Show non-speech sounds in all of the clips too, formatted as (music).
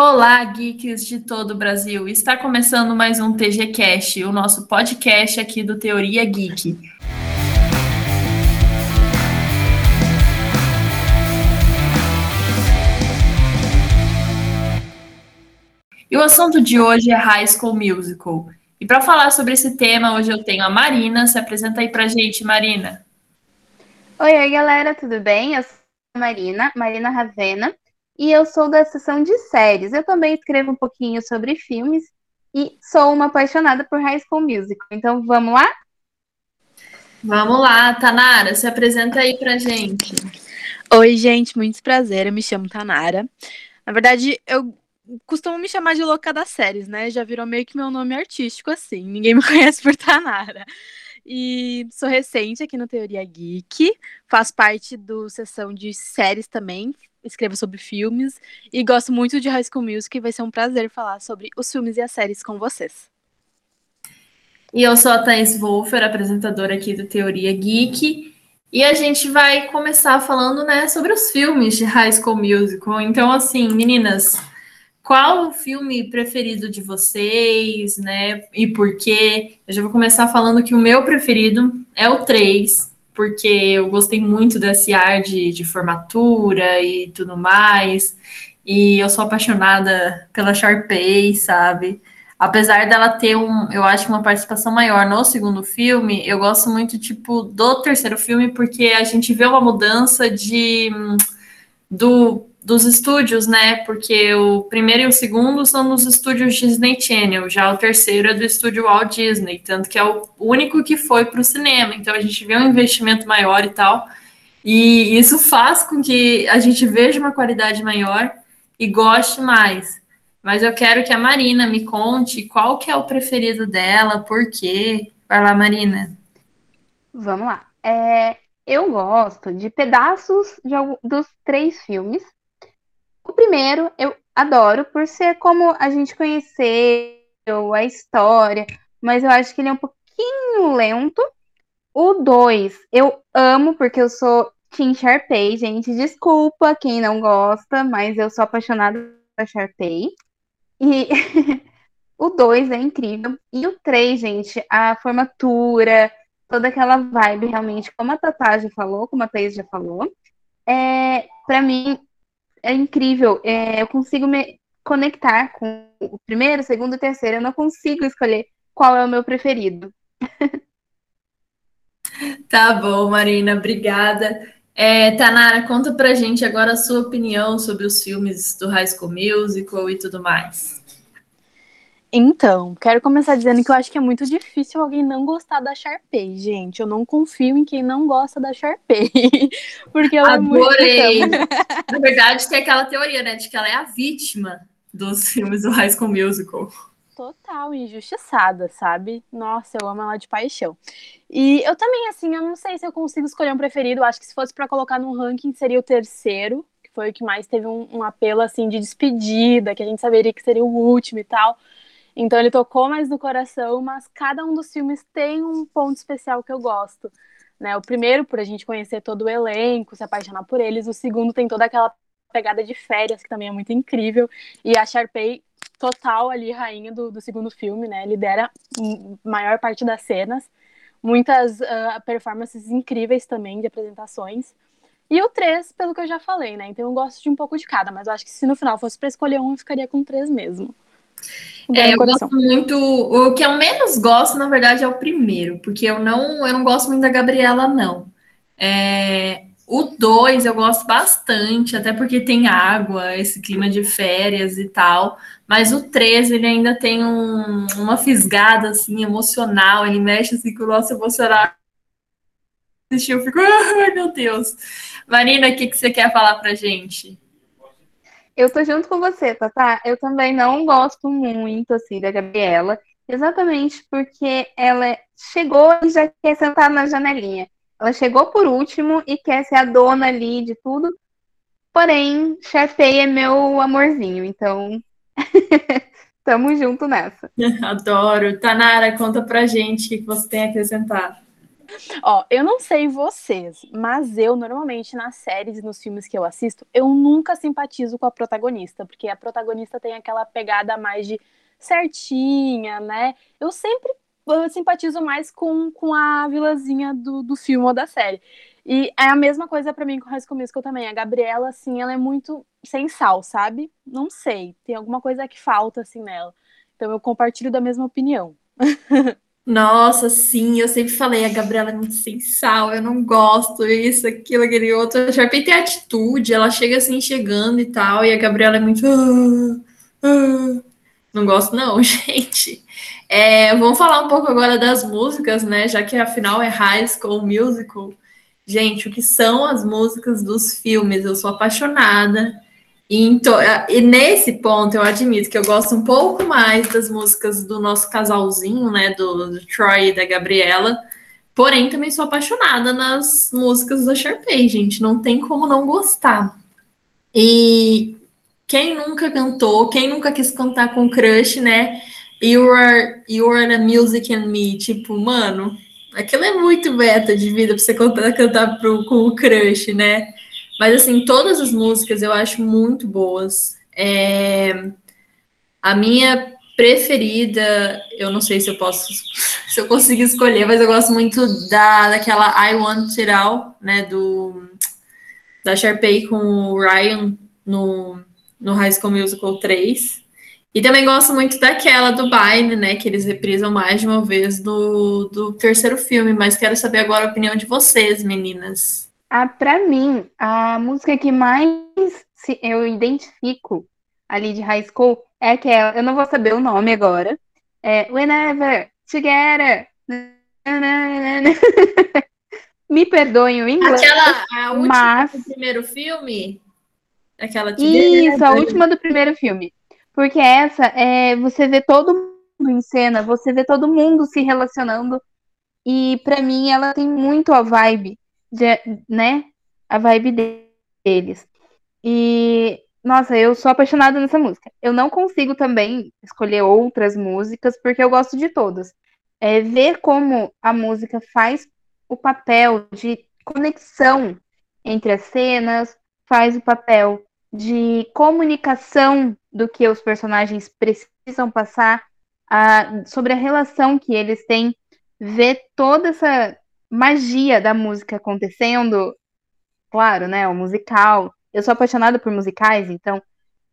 Olá, geeks de todo o Brasil. Está começando mais um TG Cast, o nosso podcast aqui do Teoria Geek. E o assunto de hoje é High School Musical. E para falar sobre esse tema, hoje eu tenho a Marina. Se apresenta aí pra gente, Marina. Oi, oi, galera, tudo bem? Eu sou a Marina, Marina Ravena e eu sou da seção de séries. Eu também escrevo um pouquinho sobre filmes e sou uma apaixonada por High School Musical. Então, vamos lá? Vamos lá, Tanara, se apresenta aí pra gente. Oi, gente, muito prazer. Eu me chamo Tanara. Na verdade, eu costumo me chamar de louca das séries, né? Já virou meio que meu nome artístico assim. Ninguém me (laughs) conhece por Tanara. E sou recente aqui no Teoria Geek, faço parte do sessão de séries também, escrevo sobre filmes e gosto muito de High School Music e vai ser um prazer falar sobre os filmes e as séries com vocês. E eu sou a Thais Wolfer, apresentadora aqui do Teoria Geek, e a gente vai começar falando, né, sobre os filmes de High School Musical. Então, assim, meninas, qual o filme preferido de vocês, né? E por quê? Eu já vou começar falando que o meu preferido é o 3, porque eu gostei muito desse ar de, de formatura e tudo mais. E eu sou apaixonada pela Sharpay, sabe? Apesar dela ter um, eu acho uma participação maior no segundo filme, eu gosto muito, tipo, do terceiro filme, porque a gente vê uma mudança de do dos estúdios, né? Porque o primeiro e o segundo são nos estúdios Disney Channel, já o terceiro é do estúdio Walt Disney, tanto que é o único que foi para o cinema. Então a gente vê um investimento maior e tal, e isso faz com que a gente veja uma qualidade maior e goste mais. Mas eu quero que a Marina me conte qual que é o preferido dela, por quê. Vai lá, Marina. Vamos lá. É, eu gosto de pedaços de, dos três filmes o primeiro eu adoro por ser como a gente conheceu a história, mas eu acho que ele é um pouquinho lento. O dois eu amo porque eu sou Team Sharpay, gente. Desculpa quem não gosta, mas eu sou apaixonada por Sharpay. E (laughs) o dois é incrível. E o três, gente, a formatura, toda aquela vibe realmente, como a Tatá já falou, como a Thaís já falou, é, para mim é incrível. É, eu consigo me conectar com o primeiro, segundo e terceiro. Eu não consigo escolher qual é o meu preferido. (laughs) Tá bom, Marina, obrigada. É, Tanara, conta pra gente agora a sua opinião sobre os filmes do High School Musical e tudo mais. Então, quero começar dizendo que eu acho que é muito difícil alguém não gostar da Sharpay, gente. Eu não confio em quem não gosta da Sharpay. (laughs) Porque ela Adorei. é muito. Na verdade, tem aquela teoria, né, de que ela é a vítima dos filmes do High School Musical. Total, injustiçada, sabe? Nossa, eu amo ela de paixão. E eu também, assim, eu não sei se eu consigo escolher um preferido. Eu acho que se fosse para colocar no ranking, seria o terceiro, que foi o que mais teve um, um apelo, assim, de despedida, que a gente saberia que seria o último e tal. Então ele tocou mais no coração, mas cada um dos filmes tem um ponto especial que eu gosto. Né? O primeiro, por a gente conhecer todo o elenco, se apaixonar por eles. O segundo tem toda aquela pegada de férias, que também é muito incrível. E a Sharpay, total ali, rainha do, do segundo filme, né? Lidera maior parte das cenas. Muitas uh, performances incríveis também de apresentações. E o 3, pelo que eu já falei, né? Então eu gosto de um pouco de cada, mas eu acho que se no final fosse para escolher um, eu ficaria com três mesmo. É, eu gosto muito. O que eu menos gosto, na verdade, é o primeiro, porque eu não, eu não gosto muito da Gabriela, não. É, o dois eu gosto bastante, até porque tem água, esse clima de férias e tal. Mas o 13, ele ainda tem um, uma fisgada assim, emocional, ele mexe assim com o nosso emocional. Eu fico, (laughs) ai meu Deus. Marina, o que, que você quer falar pra gente? Eu tô junto com você, Tatá. Eu também não gosto muito, assim, da Gabriela, exatamente porque ela chegou e já quer sentar na janelinha. Ela chegou por último e quer ser a dona ali de tudo. Porém, Sharpay é meu amorzinho, então (laughs) tamo junto nessa. (laughs) Adoro. Tanara, conta pra gente o que você tem a acrescentar. Ó, eu não sei vocês, mas eu normalmente nas séries e nos filmes que eu assisto, eu nunca simpatizo com a protagonista, porque a protagonista tem aquela pegada mais de certinha, né? Eu sempre eu simpatizo mais com, com a vilãzinha do, do filme ou da série. E é a mesma coisa para mim com High School Musical também. A Gabriela, assim, ela é muito sem sal, sabe? Não sei, tem alguma coisa que falta, assim, nela. Então eu compartilho da mesma opinião. (laughs) Nossa, sim, eu sempre falei, a Gabriela é muito sem sal, eu não gosto, isso, aquilo, aquele outro. A Sharpay tem atitude, ela chega assim, chegando e tal, e a Gabriela é muito. Ah, ah. Não gosto, não, (laughs) gente. É, vamos falar um pouco agora das músicas, né? Já que afinal é High School Musical. Gente, o que são as músicas dos filmes? Eu sou apaixonada. Então, e nesse ponto eu admito que eu gosto um pouco mais das músicas do nosso casalzinho, né? Do, do Troy e da Gabriela. Porém, também sou apaixonada nas músicas da Sharpay, gente. Não tem como não gostar. E quem nunca cantou, quem nunca quis cantar com crush, né? You are, you are the music and me. Tipo, mano, aquilo é muito beta de vida pra você cantar, cantar pro, com o crush, né? Mas, assim, todas as músicas eu acho muito boas. É... A minha preferida, eu não sei se eu posso, (laughs) se eu consigo escolher, mas eu gosto muito da, daquela I Want It All, né, do, da Sharpay com o Ryan no, no High School Musical 3. E também gosto muito daquela do Biden, né, que eles reprisam mais de uma vez do, do terceiro filme, mas quero saber agora a opinião de vocês, meninas. Ah, para mim, a música que mais eu identifico ali de high school é aquela, eu não vou saber o nome agora. É Whenever Together. (laughs) Me perdoem o inglês. Aquela, a última mas... do primeiro filme? Aquela Isso, a última do primeiro filme. Porque essa é você vê todo mundo em cena, você vê todo mundo se relacionando. E para mim ela tem muito a vibe de, né, a vibe deles. E, nossa, eu sou apaixonada nessa música. Eu não consigo também escolher outras músicas, porque eu gosto de todas. É ver como a música faz o papel de conexão entre as cenas, faz o papel de comunicação do que os personagens precisam passar, a, sobre a relação que eles têm, ver toda essa magia da música acontecendo. Claro, né? O musical. Eu sou apaixonada por musicais, então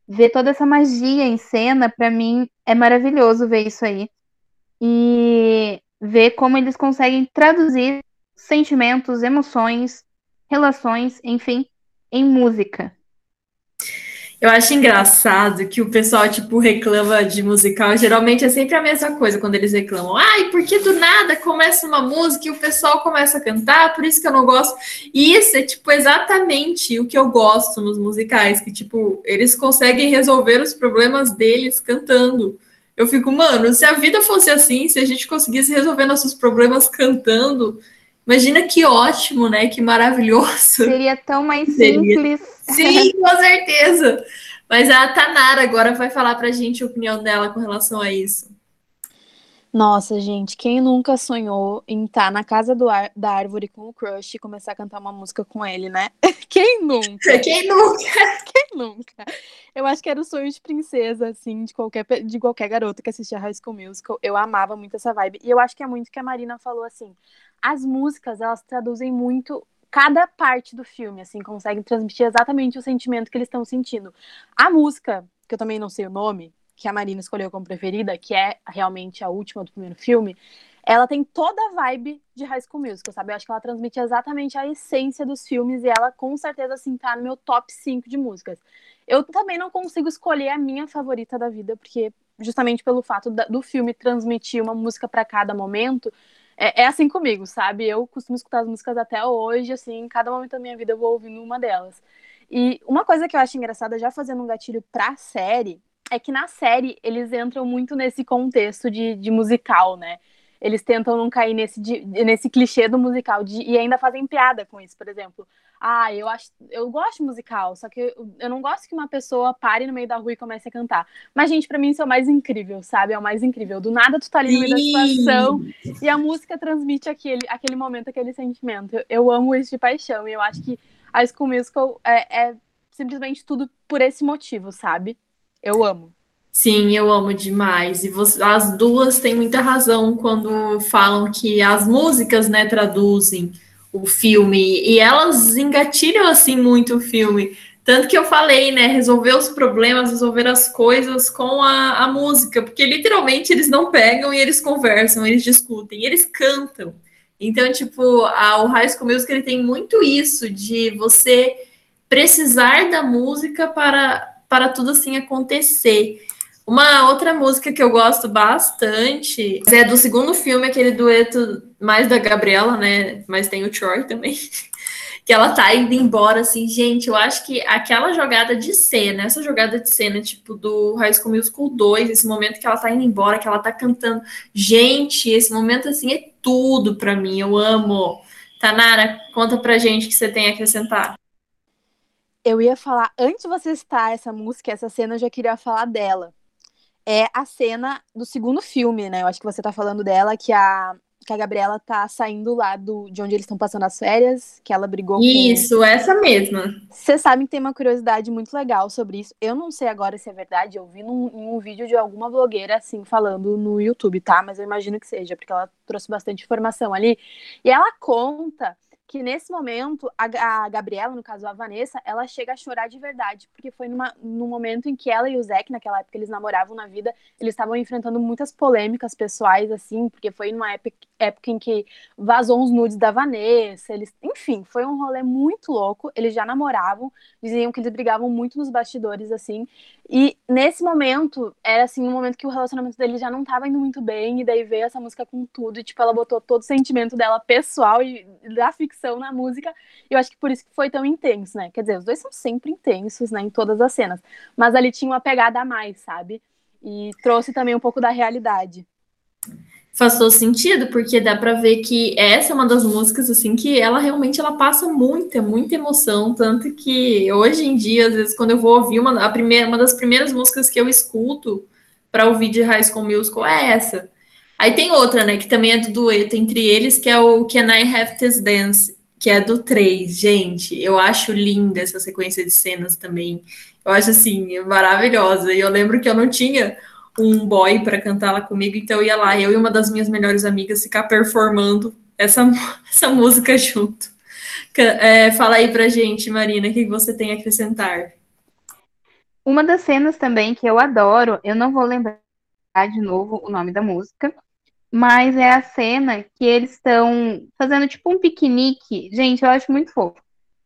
ver toda essa magia em cena, para mim, é maravilhoso ver isso aí. E ver como eles conseguem traduzir sentimentos, emoções, relações, enfim, em música. Eu acho engraçado que o pessoal, tipo, reclama de musical. Geralmente é sempre a mesma coisa quando eles reclamam. Ai, porque do nada começa uma música e o pessoal começa a cantar, por isso que eu não gosto. E isso é, tipo, exatamente o que eu gosto nos musicais, que, tipo, eles conseguem resolver os problemas deles cantando. Eu fico, mano, se a vida fosse assim, se a gente conseguisse resolver nossos problemas cantando, imagina que ótimo, né? Que maravilhoso. Seria tão mais Seria. simples Sim, (laughs) com certeza. Mas a Tanara agora vai falar pra gente a opinião dela com relação a isso. Nossa, gente, quem nunca sonhou em estar na casa do ar, da árvore com o crush e começar a cantar uma música com ele, né? (laughs) Quem nunca? (laughs) Quem nunca? Quem nunca? Eu acho que era o sonho de princesa, assim, de qualquer, de qualquer garota que assistia High School Musical. Eu amava muito essa vibe. E eu acho que é muito que a Marina falou, assim, as músicas, elas traduzem muito cada parte do filme, assim, consegue transmitir exatamente o sentimento que eles estão sentindo. A música, que eu também não sei o nome, que a Marina escolheu como preferida, que é realmente a última do primeiro filme, ela tem toda a vibe de High School Musical, sabe? Eu acho que ela transmite exatamente a essência dos filmes e ela com certeza assim tá no meu top 5 de músicas. Eu também não consigo escolher a minha favorita da vida, porque justamente pelo fato do filme transmitir uma música para cada momento, é, é, assim comigo, sabe? Eu costumo escutar as músicas até hoje, assim, cada momento da minha vida eu vou ouvindo uma delas. E uma coisa que eu acho engraçada, já fazendo um gatilho pra série, é que na série eles entram muito nesse contexto de, de musical, né? Eles tentam não cair nesse, de, nesse clichê do musical de, e ainda fazem piada com isso. Por exemplo, ah, eu acho, eu gosto de musical, só que eu, eu, não gosto que uma pessoa pare no meio da rua e comece a cantar. Mas, gente, para mim isso é o mais incrível, sabe? É o mais incrível. Do nada tu tá ali no meio da situação e a música transmite aquele, aquele momento, aquele sentimento. Eu, eu amo isso de paixão e eu acho que a School Musical é, é simplesmente tudo por esse motivo, sabe? Eu amo. Sim, eu amo demais. E você, as duas têm muita razão quando falam que as músicas, né, traduzem o filme e elas engatilham assim muito o filme. Tanto que eu falei, né? Resolver os problemas, resolver as coisas com a, a música, porque literalmente eles não pegam e eles conversam, eles discutem, eles cantam. Então, tipo, a, o High School Music ele tem muito isso de você precisar da música para, para tudo assim acontecer. Uma outra música que eu gosto bastante é do segundo filme, aquele dueto mais da Gabriela, né? Mas tem o Troy também. (laughs) que ela tá indo embora, assim, gente, eu acho que aquela jogada de cena, essa jogada de cena, tipo, do High School Musical 2, esse momento que ela tá indo embora, que ela tá cantando, gente, esse momento, assim, é tudo para mim, eu amo. Tanara, conta pra gente o que você tem a acrescentar. Eu ia falar, antes de você citar essa música, essa cena, eu já queria falar dela é a cena do segundo filme, né? Eu acho que você tá falando dela, que a, que a Gabriela tá saindo lá do, de onde eles estão passando as férias, que ela brigou isso, com... essa mesma. Você sabe que tem uma curiosidade muito legal sobre isso. Eu não sei agora se é verdade, eu vi num, em um vídeo de alguma blogueira, assim, falando no YouTube, tá? Mas eu imagino que seja, porque ela trouxe bastante informação ali. E ela conta que nesse momento a, a, Gabriela, no caso a Vanessa, ela chega a chorar de verdade, porque foi numa, num momento em que ela e o Zack, naquela época eles namoravam na vida, eles estavam enfrentando muitas polêmicas pessoais, assim, porque foi numa época, época em que vazou uns nudes da Vanessa, eles, enfim, foi um rolê muito louco, eles já namoravam, diziam que eles brigavam muito nos bastidores, assim, e nesse momento, era assim, um momento que o relacionamento dele já não tava indo muito bem, e daí veio essa música com tudo, e tipo, ela botou todo o sentimento dela pessoal e da ficção na música, e eu acho que por isso que foi tão intenso, né? Quer dizer, os dois são sempre intensos, né, em todas as cenas, mas ali tinha uma pegada a mais, sabe? E trouxe também um pouco da realidade faz todo sentido, porque dá para ver que essa é uma das músicas assim que ela realmente ela passa muita, muita emoção, tanto que hoje em dia, às vezes quando eu vou ouvir uma a primeira, uma das primeiras músicas que eu escuto para ouvir de High School Musical é essa. Aí tem outra, né, que também é do dueto entre eles, que é o Can I Have This Dance, que é do 3. Gente, eu acho linda essa sequência de cenas também. Eu acho assim, maravilhosa. E eu lembro que eu não tinha um boy para cantar lá comigo, então ia lá, eu e uma das minhas melhores amigas ficar performando essa, (laughs) essa música junto. É, fala aí pra gente, Marina, o que você tem a acrescentar? Uma das cenas também que eu adoro, eu não vou lembrar de novo o nome da música, mas é a cena que eles estão fazendo tipo um piquenique. Gente, eu acho muito fofo.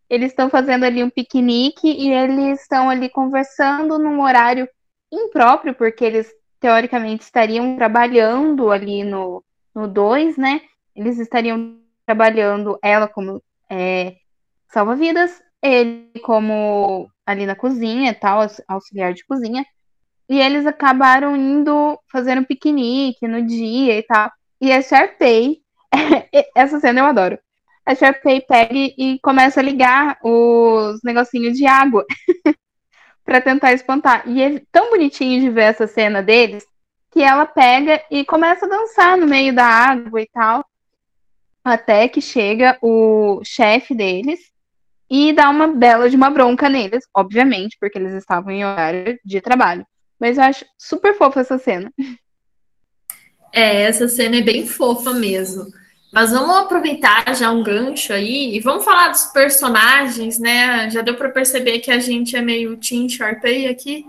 Eles estão fazendo ali um piquenique e eles estão ali conversando num horário impróprio, porque eles teoricamente estariam trabalhando ali no 2, né? Eles estariam trabalhando ela como é, salva-vidas, ele como ali na cozinha tal, auxiliar de cozinha. E eles acabaram indo fazer um piquenique no dia e tal. E a Sharpay, (laughs) essa cena eu adoro. A Sharpay pega e começa a ligar os negocinhos de água (laughs) para tentar espantar. E é tão bonitinho de ver essa cena deles que ela pega e começa a dançar no meio da água e tal, até que chega o chefe deles e dá uma bela de uma bronca neles, obviamente, porque eles estavam em horário de trabalho. Mas eu acho super fofa essa cena. É, essa cena é bem fofa mesmo. Mas vamos aproveitar já um gancho aí e vamos falar dos personagens, né? Já deu para perceber que a gente é meio Team Sharpay aqui.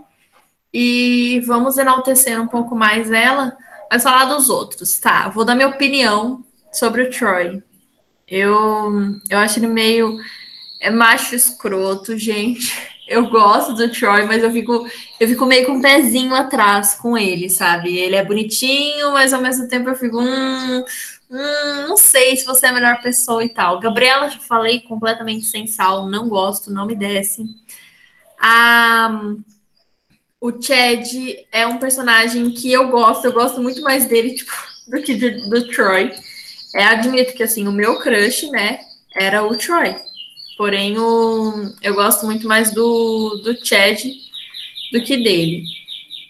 E vamos enaltecer um pouco mais ela, mas falar dos outros, tá? Vou dar minha opinião sobre o Troy. Eu, eu acho ele meio é macho escroto, gente. (laughs) Eu gosto do Troy, mas eu fico, eu fico meio com um pezinho atrás com ele, sabe? Ele é bonitinho, mas ao mesmo tempo eu fico, hum, hum, não sei se você é a melhor pessoa e tal. Gabriela, já falei, completamente sem sal, não gosto, não me desce. Ah, o Chad é um personagem que eu gosto, eu gosto muito mais dele tipo, (laughs) do que do, do Troy. É, admito que, assim, o meu crush, né, era o Troy. Porém, o, eu gosto muito mais do, do Chad do que dele.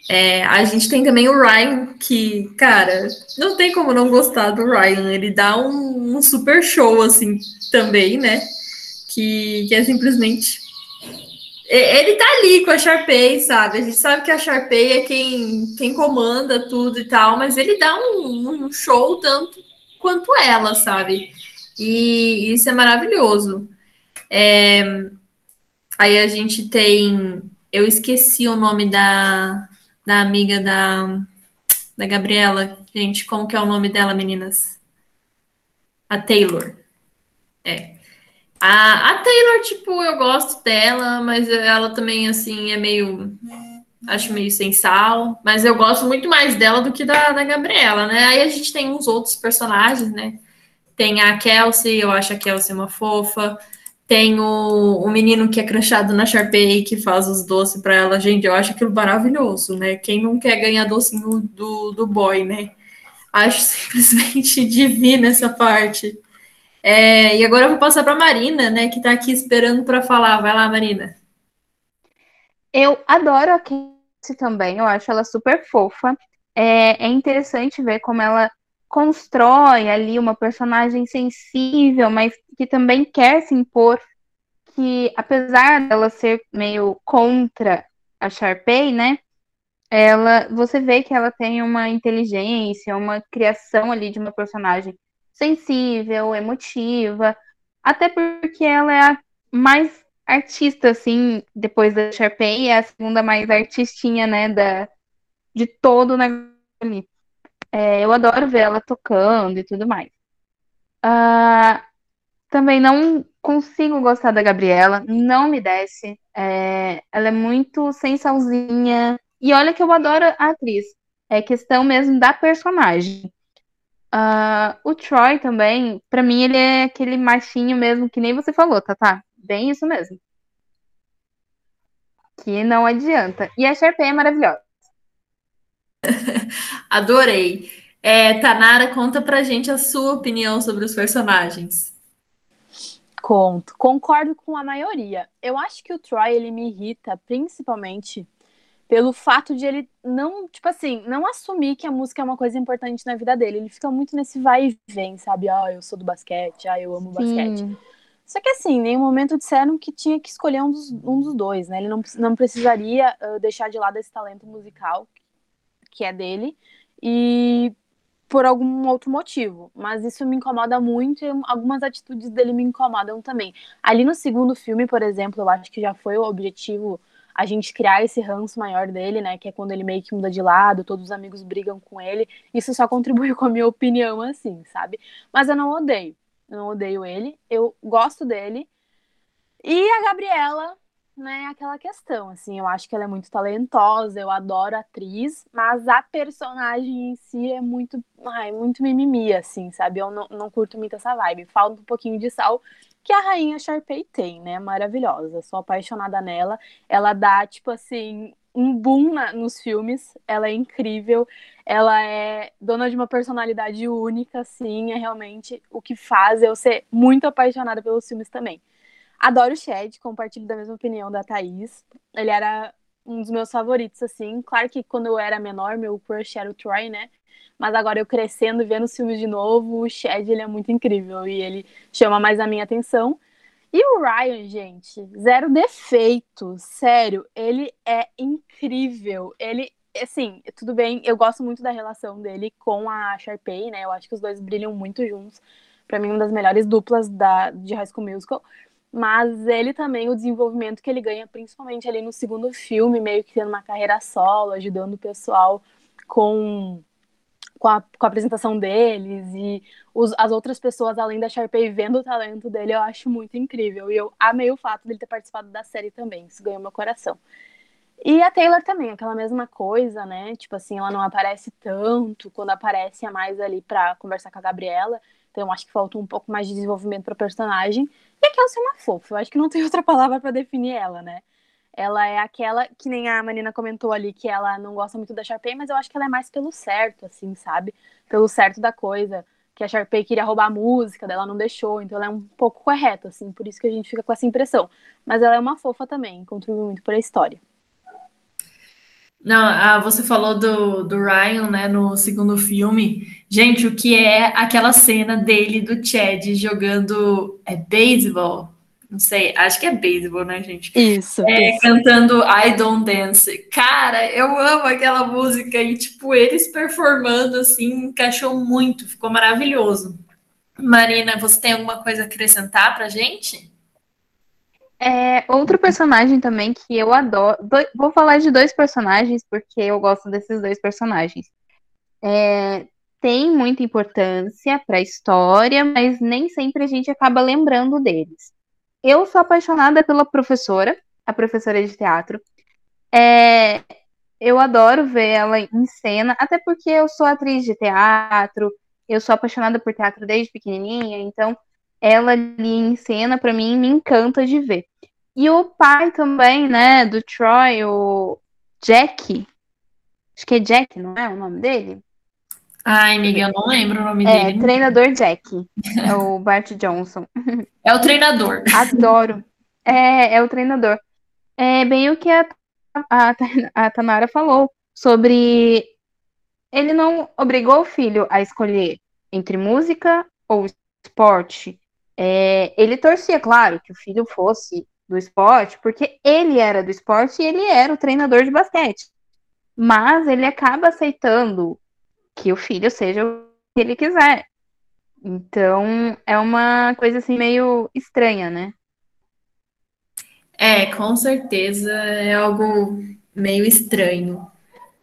É, a gente tem também o Ryan, que, cara, não tem como não gostar do Ryan. Ele dá um, um super show, assim, também, né? Que, que é simplesmente. Ele tá ali com a Sharpay, sabe? A gente sabe que a Sharpay é quem, quem comanda tudo e tal, mas ele dá um, um show tanto quanto ela, sabe? E isso é maravilhoso. É, aí a gente tem. Eu esqueci o nome da, da amiga da, da Gabriela. Gente, como que é o nome dela, meninas? A Taylor. É. A, a Taylor, tipo, eu gosto dela, mas ela também, assim, é meio. Acho meio sem sal. Mas eu gosto muito mais dela do que da, da Gabriela, né? Aí a gente tem uns outros personagens, né? Tem a Kelsey, eu acho a Kelsey uma fofa. Tem o, o menino que é crachado na Sharpay, que faz os doces para ela. Gente, eu acho aquilo maravilhoso, né? Quem não quer ganhar docinho do, do boy, né? Acho simplesmente (laughs) divina essa parte. É, e agora eu vou passar para Marina, né, que está aqui esperando para falar. Vai lá, Marina. Eu adoro a Casey também, eu acho ela super fofa. É, é interessante ver como ela constrói ali uma personagem sensível, mas que também quer se impor, que apesar dela ser meio contra a Sharpay, né? Ela, você vê que ela tem uma inteligência, uma criação ali de uma personagem sensível, emotiva, até porque ela é a mais artista, assim, depois da Sharpay, é a segunda mais artistinha, né, da, de todo o negócio ali. É, eu adoro ver ela tocando e tudo mais. Uh, também não consigo gostar da Gabriela, não me desce. É, ela é muito sensualzinha. E olha que eu adoro a atriz. É questão mesmo da personagem. Uh, o Troy também, para mim, ele é aquele machinho mesmo, que nem você falou, tá? Tá? Bem isso mesmo. Que não adianta. E a Sharpay é maravilhosa. (laughs) Adorei. É, Tanara, conta pra gente a sua opinião sobre os personagens. Conto. Concordo com a maioria. Eu acho que o Troy, ele me irrita principalmente pelo fato de ele não, tipo assim, não assumir que a música é uma coisa importante na vida dele. Ele fica muito nesse vai e vem, sabe? Ah, eu sou do basquete, ah, eu amo Sim. basquete. Só que assim, em nenhum momento disseram que tinha que escolher um dos, um dos dois, né? Ele não, não precisaria uh, deixar de lado esse talento musical que é dele e por algum outro motivo. Mas isso me incomoda muito e algumas atitudes dele me incomodam também. Ali no segundo filme, por exemplo, eu acho que já foi o objetivo a gente criar esse ranço maior dele, né? Que é quando ele meio que muda de lado, todos os amigos brigam com ele. Isso só contribui (laughs) com a minha opinião, assim, sabe? Mas eu não odeio. Eu não odeio ele. Eu gosto dele. E a Gabriela, né, aquela questão, assim, eu acho que ela é muito talentosa, eu adoro a atriz, mas a personagem em si é muito, ai, muito mimimi, assim, sabe? Eu não, não curto muito essa vibe. Falta um pouquinho de sal que a rainha Sharpay tem, né? Maravilhosa. Sou apaixonada nela. Ela dá, tipo assim, um boom na, nos filmes. Ela é incrível. Ela é dona de uma personalidade única, assim. É realmente o que faz eu ser muito apaixonada pelos filmes também. Adoro o Chad, compartilho da mesma opinião da Thaís. Ele era um dos meus favoritos, assim. Claro que quando eu era menor, meu crush era o Troy, né? Mas agora eu crescendo, vendo os filmes de novo, o Chad, ele é muito incrível e ele chama mais a minha atenção. E o Ryan, gente, zero defeito, sério, ele é incrível. Ele, assim, tudo bem, eu gosto muito da relação dele com a Sharpay, né? Eu acho que os dois brilham muito juntos. Para mim, uma das melhores duplas da, de High School Musical mas ele também, o desenvolvimento que ele ganha, principalmente ali no segundo filme, meio que tendo uma carreira solo, ajudando o pessoal com, com, a, com a apresentação deles e os, as outras pessoas, além da Sharpay, vendo o talento dele, eu acho muito incrível. E eu amei o fato dele ter participado da série também, isso ganhou meu coração. E a Taylor também, aquela mesma coisa, né? Tipo assim, ela não aparece tanto, quando aparece é mais ali pra conversar com a Gabriela. Então, acho que faltou um pouco mais de desenvolvimento para personagem. E a Kelsey é uma fofa. Eu acho que não tem (laughs) outra palavra para definir ela, né? Ela é aquela que nem a Manina comentou ali, que ela não gosta muito da Sharpay, mas eu acho que ela é mais pelo certo, assim, sabe? Pelo certo da coisa. que a Sharpay queria roubar a música, dela não deixou, então ela é um pouco correta, assim, por isso que a gente fica com essa impressão. Mas ela é uma fofa também, contribui muito para a história. Não, ah, você falou do, do Ryan, né, no segundo filme. Gente, o que é aquela cena dele, do Chad, jogando é beisebol? Não sei, acho que é beisebol, né, gente? Isso, é, isso. Cantando I Don't Dance. Cara, eu amo aquela música e, tipo, eles performando, assim, encaixou muito, ficou maravilhoso. Marina, você tem alguma coisa a acrescentar pra gente? É, outro personagem também que eu adoro. vou falar de dois personagens, porque eu gosto desses dois personagens. É, tem muita importância para a história, mas nem sempre a gente acaba lembrando deles. Eu sou apaixonada pela professora, a professora de teatro. É, eu adoro ver ela em cena, até porque eu sou atriz de teatro, eu sou apaixonada por teatro desde pequenininha, então ela ali em cena, para mim, me encanta de ver. E o pai também, né, do Troy, o Jack. Acho que é Jack, não é o nome dele? Ai, amiga, eu não lembro o nome é, dele. Treinador Jack. (laughs) É o Bart Johnson. É o treinador. (laughs) Adoro. É, é o treinador. É bem o que a, a, a Tanara falou sobre ele não obrigou o filho a escolher entre música ou esporte. É, ele torcia, claro, que o filho fosse do esporte, porque ele era do esporte e ele era o treinador de basquete. Mas ele acaba aceitando que o filho seja o que ele quiser. Então, é uma coisa assim meio estranha, né? É, com certeza é algo meio estranho.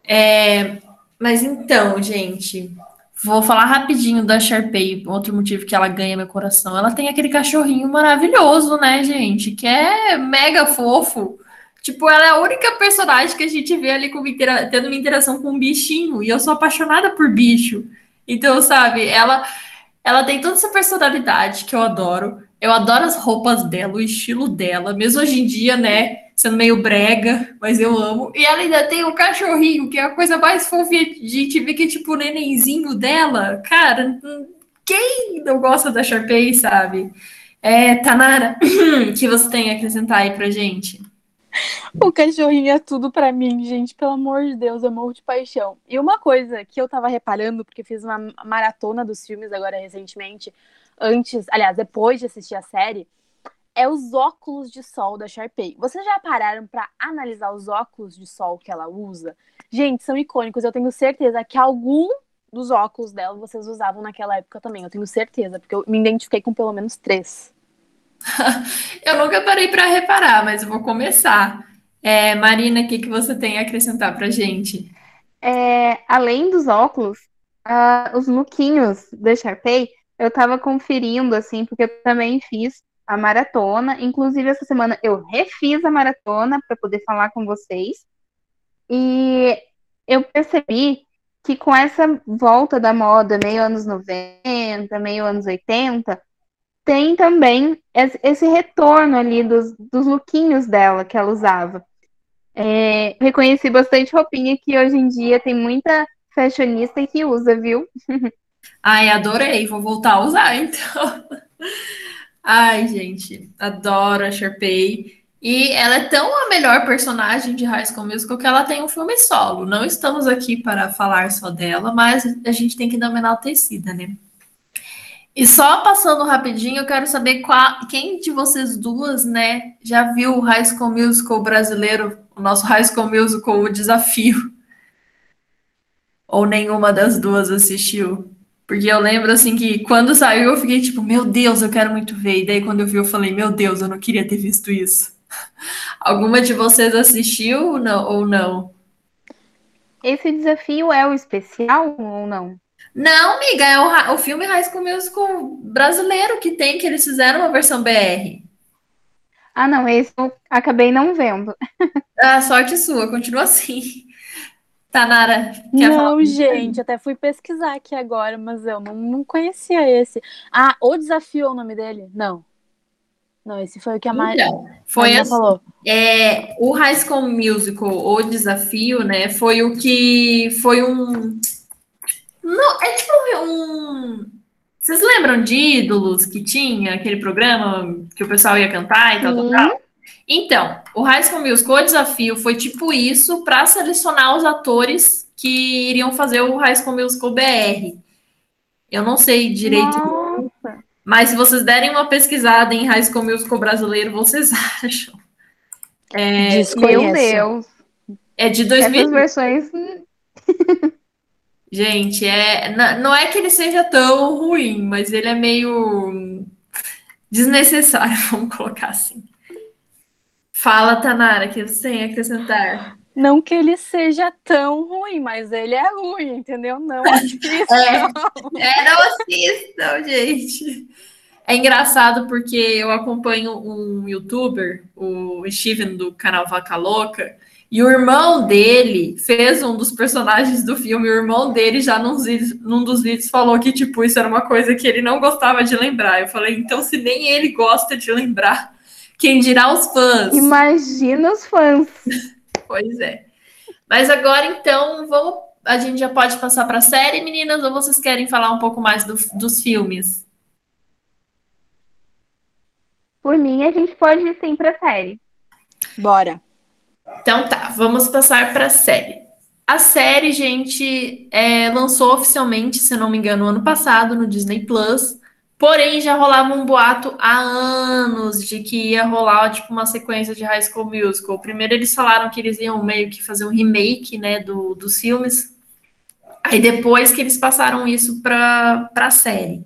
É, mas então, gente, Vou falar rapidinho da Sharpay, outro motivo que ela ganha meu coração. Ela tem aquele cachorrinho maravilhoso, né, gente? Que é mega fofo. Tipo, ela é a única personagem que a gente vê ali com tendo uma interação com um bichinho. E eu sou apaixonada por bicho. Então, sabe, ela, ela tem toda essa personalidade que eu adoro. Eu adoro as roupas dela, o estilo dela. Mesmo hoje em dia, né? sendo meio brega, mas eu amo. E ela ainda tem o cachorrinho, que é a coisa mais fofinha de gente ver que, tipo, o nenenzinho dela. Cara, quem não gosta da Sharpay, sabe? É, Tanara, (clears throat) que você tem a acrescentar aí pra gente? (laughs) O cachorrinho é tudo para mim, gente. Pelo amor de Deus, eu morro de paixão. E uma coisa que eu tava reparando, porque fiz uma maratona dos filmes agora recentemente, antes, aliás, depois de assistir a série, é os óculos de sol da Sharpay. Vocês já pararam para analisar os óculos de sol que ela usa? Gente, são icônicos. Eu tenho certeza que algum dos óculos dela vocês usavam naquela época também. Eu tenho certeza, porque eu me identifiquei com pelo menos três. (laughs) eu nunca parei para reparar, mas eu vou começar. É, Marina, o que, que você tem a acrescentar para gente? É, além dos óculos, uh, os lookinhos da Sharpay, eu tava conferindo, assim, porque eu também fiz a maratona. Inclusive, essa semana eu refiz a maratona para poder falar com vocês. E eu percebi que com essa volta da moda meio anos 90, meio anos 80, tem também esse retorno ali dos, dos lookinhos dela que ela usava. É, reconheci bastante roupinha que hoje em dia tem muita fashionista que usa, viu? (laughs) Ai, adorei, vou voltar a usar então. (laughs) Ai, gente, adoro a Sharpay. E ela é tão a melhor personagem de High School Musical que ela tem um filme solo. Não estamos aqui para falar só dela, mas a gente tem que dar uma enaltecida, né? E só passando rapidinho, eu quero saber qual, quem de vocês duas, né, já viu o High School Musical brasileiro, o nosso High School Musical, o desafio? Ou nenhuma das duas assistiu? Porque eu lembro assim que quando saiu eu fiquei tipo, meu Deus, eu quero muito ver. E daí quando eu vi eu falei, meu Deus, eu não queria ter visto isso. (laughs) Alguma de vocês assistiu ou não? Ou não? Esse desafio é o especial ou não? Não, amiga, é o, o filme High School Musical brasileiro que tem, que eles fizeram uma versão BR. Ah, não, esse eu acabei não vendo. Ah, sorte sua, continua assim. Tanara, quer Não, falar? gente, até fui pesquisar aqui agora, mas eu não, não conhecia esse. Ah, O Desafio é o nome dele? Não. Não, esse foi o que a Maria então, foi assim, falou. É, o High School Musical, O Desafio, né, foi o que foi um... Não, é tipo um Vocês lembram de Ídolos que tinha aquele programa que o pessoal ia cantar e tal, tal, tal? Então, o High School Musical, o desafio foi tipo isso para selecionar os atores que iriam fazer o High School Musical BR. Eu não sei direito, Nossa. mas se vocês derem uma pesquisada em High School Musical brasileiro, vocês (laughs) acham. É, Meu. Deus. é de Essas 2000. versões. Gente, é, não é que ele seja tão ruim, mas ele é meio desnecessário, (laughs) vamos colocar assim. Fala, Tanara, que você tem a acrescentar. Não que ele seja tão ruim, mas ele é ruim, entendeu? Não (laughs) assistam. É, não assistam, gente. É engraçado porque eu acompanho um youtuber, o Steven do canal Vaca Louca, e o irmão dele fez um dos personagens do filme. O irmão dele já num, num dos vídeos falou que, tipo, isso era uma coisa que ele não gostava de lembrar. Eu falei, então, se nem ele gosta de lembrar, quem dirá os fãs? Imagina os fãs. (laughs) Pois é. Mas agora, então, vamos. A gente já pode passar para a série, meninas, ou vocês querem falar um pouco mais do- dos filmes? Por mim, a gente pode ir sim pra série. Bora. Então tá, vamos passar para a série. A série, gente, é, lançou oficialmente, se não me engano, ano passado no Disney Plus. Porém, já rolava um boato há anos de que ia rolar tipo uma sequência de High School Musical. Primeiro eles falaram que eles iam meio que fazer um remake, né, do, dos filmes. Aí depois que eles passaram isso para a série.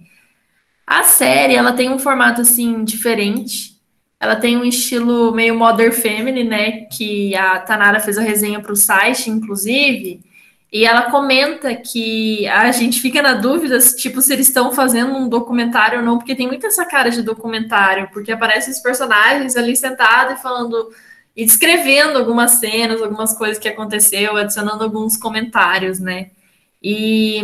A série, ela tem um formato assim diferente. Ela tem um estilo meio Modern Family, né? Que a Tanara fez a resenha para o site, inclusive. E ela comenta que a gente fica na dúvida, tipo, se eles estão fazendo um documentário ou não, porque tem muita essa cara de documentário, porque aparecem os personagens ali sentados e falando e descrevendo algumas cenas, algumas coisas que aconteceu, adicionando alguns comentários, né? E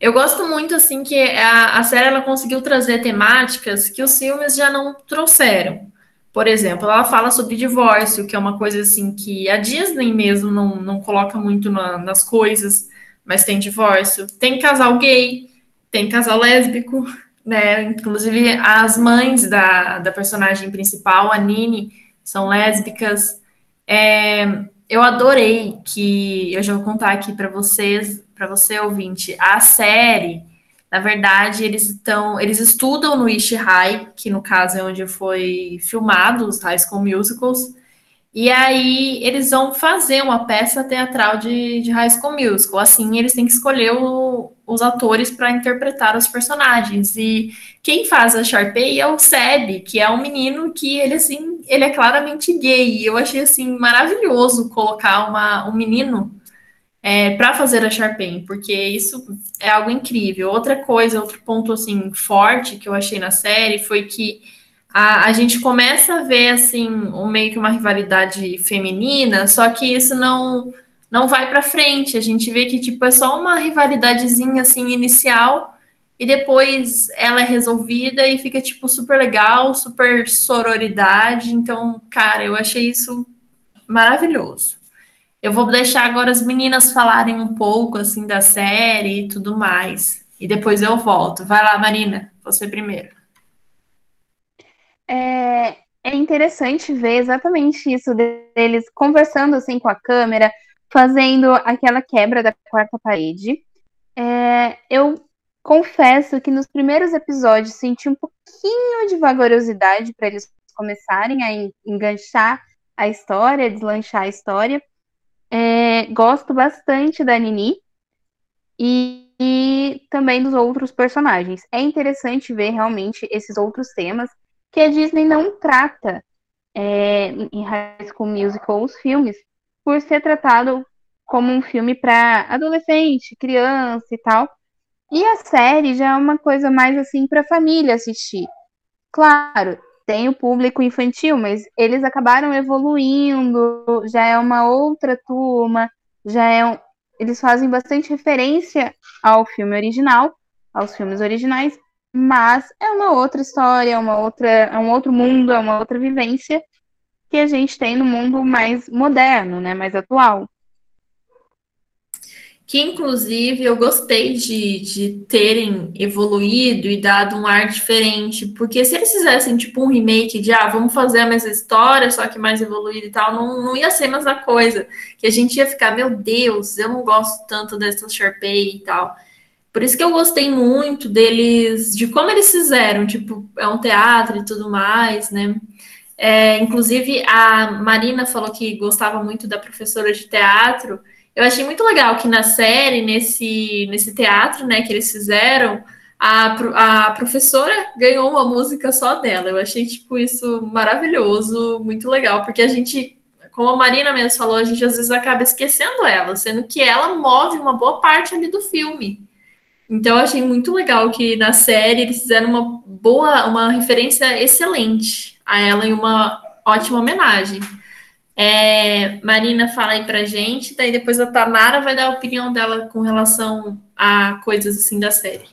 eu gosto muito assim que a, a série ela conseguiu trazer temáticas que os filmes já não trouxeram. Por exemplo, ela fala sobre divórcio, que é uma coisa assim que a Disney mesmo não, não coloca muito na- nas coisas, mas tem divórcio. Tem casal gay, tem casal lésbico, (laughs) né? Inclusive as mães da, da personagem principal, a Nini, são lésbicas. É, eu adorei que eu já vou contar aqui para vocês, para você ouvinte, a série, na verdade, eles estão, eles estudam no Ishi High, que no caso é onde foi filmado os High School Musicals. E aí eles vão fazer uma peça teatral de, de High School Musical. Assim, eles têm que escolher o- os atores para interpretar os personagens. E quem faz a Sharpay é o Seb, que é um menino que ele assim, ele é claramente gay. E eu achei assim maravilhoso colocar uma, um menino para fazer a Sharpay, porque isso é algo incrível. Outra coisa, outro ponto assim forte que eu achei na série foi que a, a gente começa a ver assim um, meio que uma rivalidade feminina, só que isso não não vai para frente. A gente vê que tipo é só uma rivalidadezinha assim inicial e depois ela é resolvida e fica tipo super legal, super sororidade. Então, cara, eu achei isso maravilhoso. Eu vou deixar agora as meninas falarem um pouco assim da série e tudo mais. E depois eu volto. Vai lá, Marina, você primeiro. É, é interessante ver exatamente isso deles conversando assim com a câmera, fazendo aquela quebra da quarta parede. É, eu confesso que nos primeiros episódios senti um pouquinho de vagarosidade para eles começarem a en- enganchar a história, deslanchar a história. É, gosto bastante da Nini e, e também dos outros personagens. É interessante ver realmente esses outros temas que a Disney não trata é, em High School Musical os filmes, por ser tratado como um filme para adolescente, criança e tal. E a série já é uma coisa mais assim para família assistir. Claro, tem o público infantil, mas eles acabaram evoluindo, já é uma outra turma, já é um... eles fazem bastante referência ao filme original, aos filmes originais, mas é uma outra história, é uma outra, é um outro mundo, é uma outra vivência que a gente tem no mundo mais moderno, né, mais atual. Que inclusive eu gostei de, de terem evoluído e dado um ar diferente, porque se eles fizessem tipo um remake de ah, vamos fazer a mesma história, só que mais evoluída e tal, não, não ia ser a mesma coisa, que a gente ia ficar, meu Deus, eu não gosto tanto dessa Sharpay e tal. Por isso que eu gostei muito deles, de como eles fizeram, tipo, é um teatro e tudo mais, né? É, inclusive, a Marina falou que gostava muito da professora de teatro, eu achei muito legal que na série, nesse, nesse teatro né, que eles fizeram, a, a professora ganhou uma música só dela. Eu achei, tipo, isso maravilhoso, muito legal, porque a gente, como a Marina mesmo falou, a gente às vezes acaba esquecendo ela, sendo que ela move uma boa parte ali do filme. Então eu achei muito legal que na série eles fizeram uma boa, uma referência excelente a ela e uma ótima homenagem. É, Marina fala aí pra gente, daí depois a Tamara vai dar a opinião dela com relação a coisas assim da série.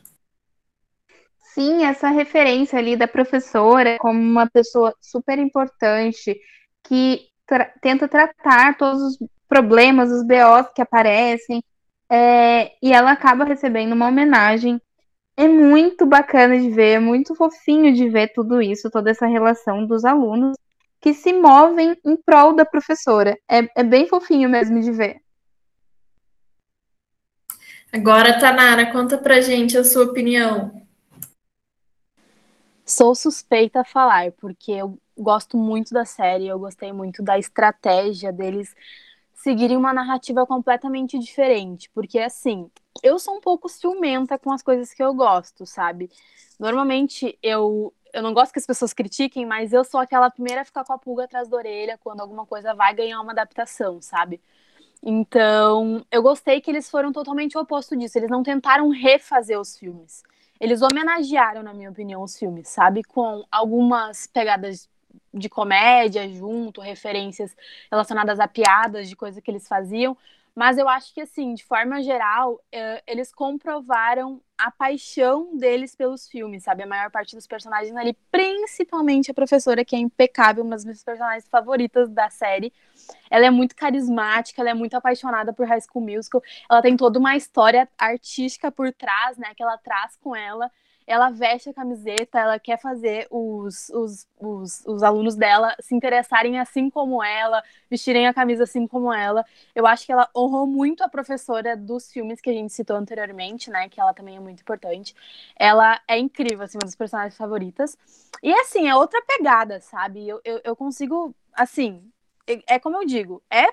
Sim, essa referência ali da professora como uma pessoa super importante que tra tenta tratar todos os problemas, os BOs que aparecem, é, e ela acaba recebendo uma homenagem. É muito bacana de ver, é muito fofinho de ver tudo isso, toda essa relação dos alunos que se movem em prol da professora. É, é bem fofinho mesmo de ver. Agora, Tanara, conta pra gente a sua opinião. Sou suspeita a falar, porque eu gosto muito da série, eu gostei muito da estratégia deles seguirem uma narrativa completamente diferente. Porque, assim, eu sou um pouco ciumenta com as coisas que eu gosto, sabe? Normalmente eu eu não gosto que as pessoas critiquem, mas eu sou aquela primeira a ficar com a pulga atrás da orelha quando alguma coisa vai ganhar uma adaptação, sabe? Então, eu gostei que eles foram totalmente o oposto disso. Eles não tentaram refazer os filmes. Eles homenagearam, na minha opinião, os filmes, sabe? Com algumas pegadas de comédia junto, referências relacionadas a piadas de coisas que eles faziam, mas eu acho que, assim, de forma geral, uh, eles comprovaram a paixão deles pelos filmes, sabe? A maior parte dos personagens ali, principalmente a professora, que é impecável, uma das minhas personagens favoritas da série. Ela é muito carismática, ela é muito apaixonada por High School Musical. Ela tem toda uma história artística por trás, né? Que ela traz com ela ela veste a camiseta, ela quer fazer os, os, os, os, alunos dela se interessarem assim como ela, vestirem a camisa assim como ela. Eu acho que ela honrou muito a professora dos filmes que a gente citou anteriormente, né? Que ela também é muito importante. Ela é incrível, assim, uma das personagens favoritas. E assim, é outra pegada, sabe? Eu, eu, eu consigo, assim, é, como eu digo, é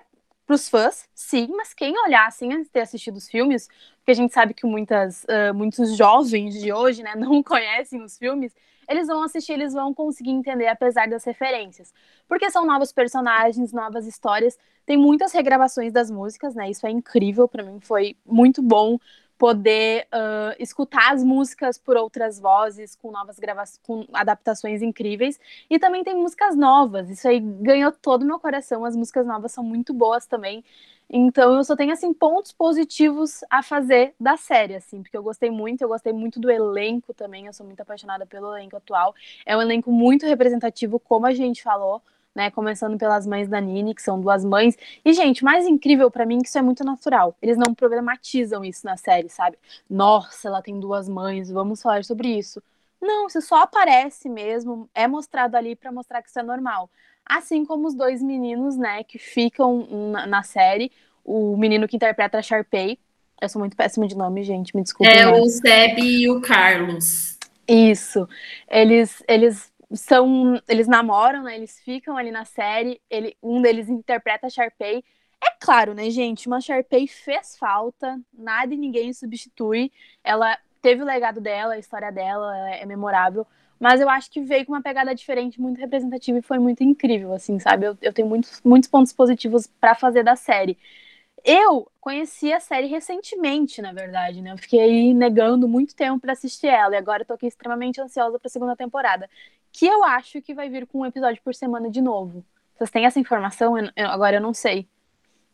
para os fãs, sim, mas quem olhar assim antes de ter assistido os filmes, porque a gente sabe que muitas, uh, muitos jovens de hoje né, (laughs) não conhecem os filmes, eles vão assistir, eles vão conseguir entender apesar das referências. Porque são novos personagens, novas histórias, tem muitas regravações das músicas, né? Isso é incrível, para mim foi muito bom poder uh, escutar as músicas por outras vozes, com novas gravações, com adaptações incríveis. E também tem músicas novas, isso aí ganhou todo o meu coração. As músicas novas são muito boas também. Então eu só tenho assim pontos positivos a fazer da série, assim, porque eu gostei muito, eu gostei muito do elenco também, eu sou muito apaixonada pelo elenco atual. É um elenco muito representativo, como a gente falou né? Começando pelas mães da Nini, que são duas mães. E, gente, mais incrível para mim é que isso é muito natural. Eles não problematizam isso na série, sabe? Nossa, ela tem duas mães, vamos falar sobre isso. Não, isso só aparece mesmo, é mostrado ali para mostrar que isso é normal. Assim como os dois meninos, né, que ficam na, na série, o menino que interpreta a Sharpay. Eu sou muito péssima de nome, gente, me desculpe. É o Seb e o Carlos. Isso. Eles, eles são. Eles namoram, né? Eles ficam ali na série. Ele, um deles interpreta a Sharpay. É claro, né, gente? Uma Sharpay fez falta, nada e ninguém substitui. Ela teve o legado dela, a história dela é memorável. Mas eu acho que veio com uma pegada diferente, muito representativa e foi muito incrível, assim, sabe? Eu, eu tenho muitos, muitos pontos positivos para fazer da série. Eu conheci a série recentemente, na verdade, né? Eu fiquei negando muito tempo para assistir ela e agora eu tô aqui extremamente ansiosa para a segunda temporada que eu acho que vai vir com um episódio por semana de novo. Vocês têm essa informação? Eu, eu, agora eu não sei.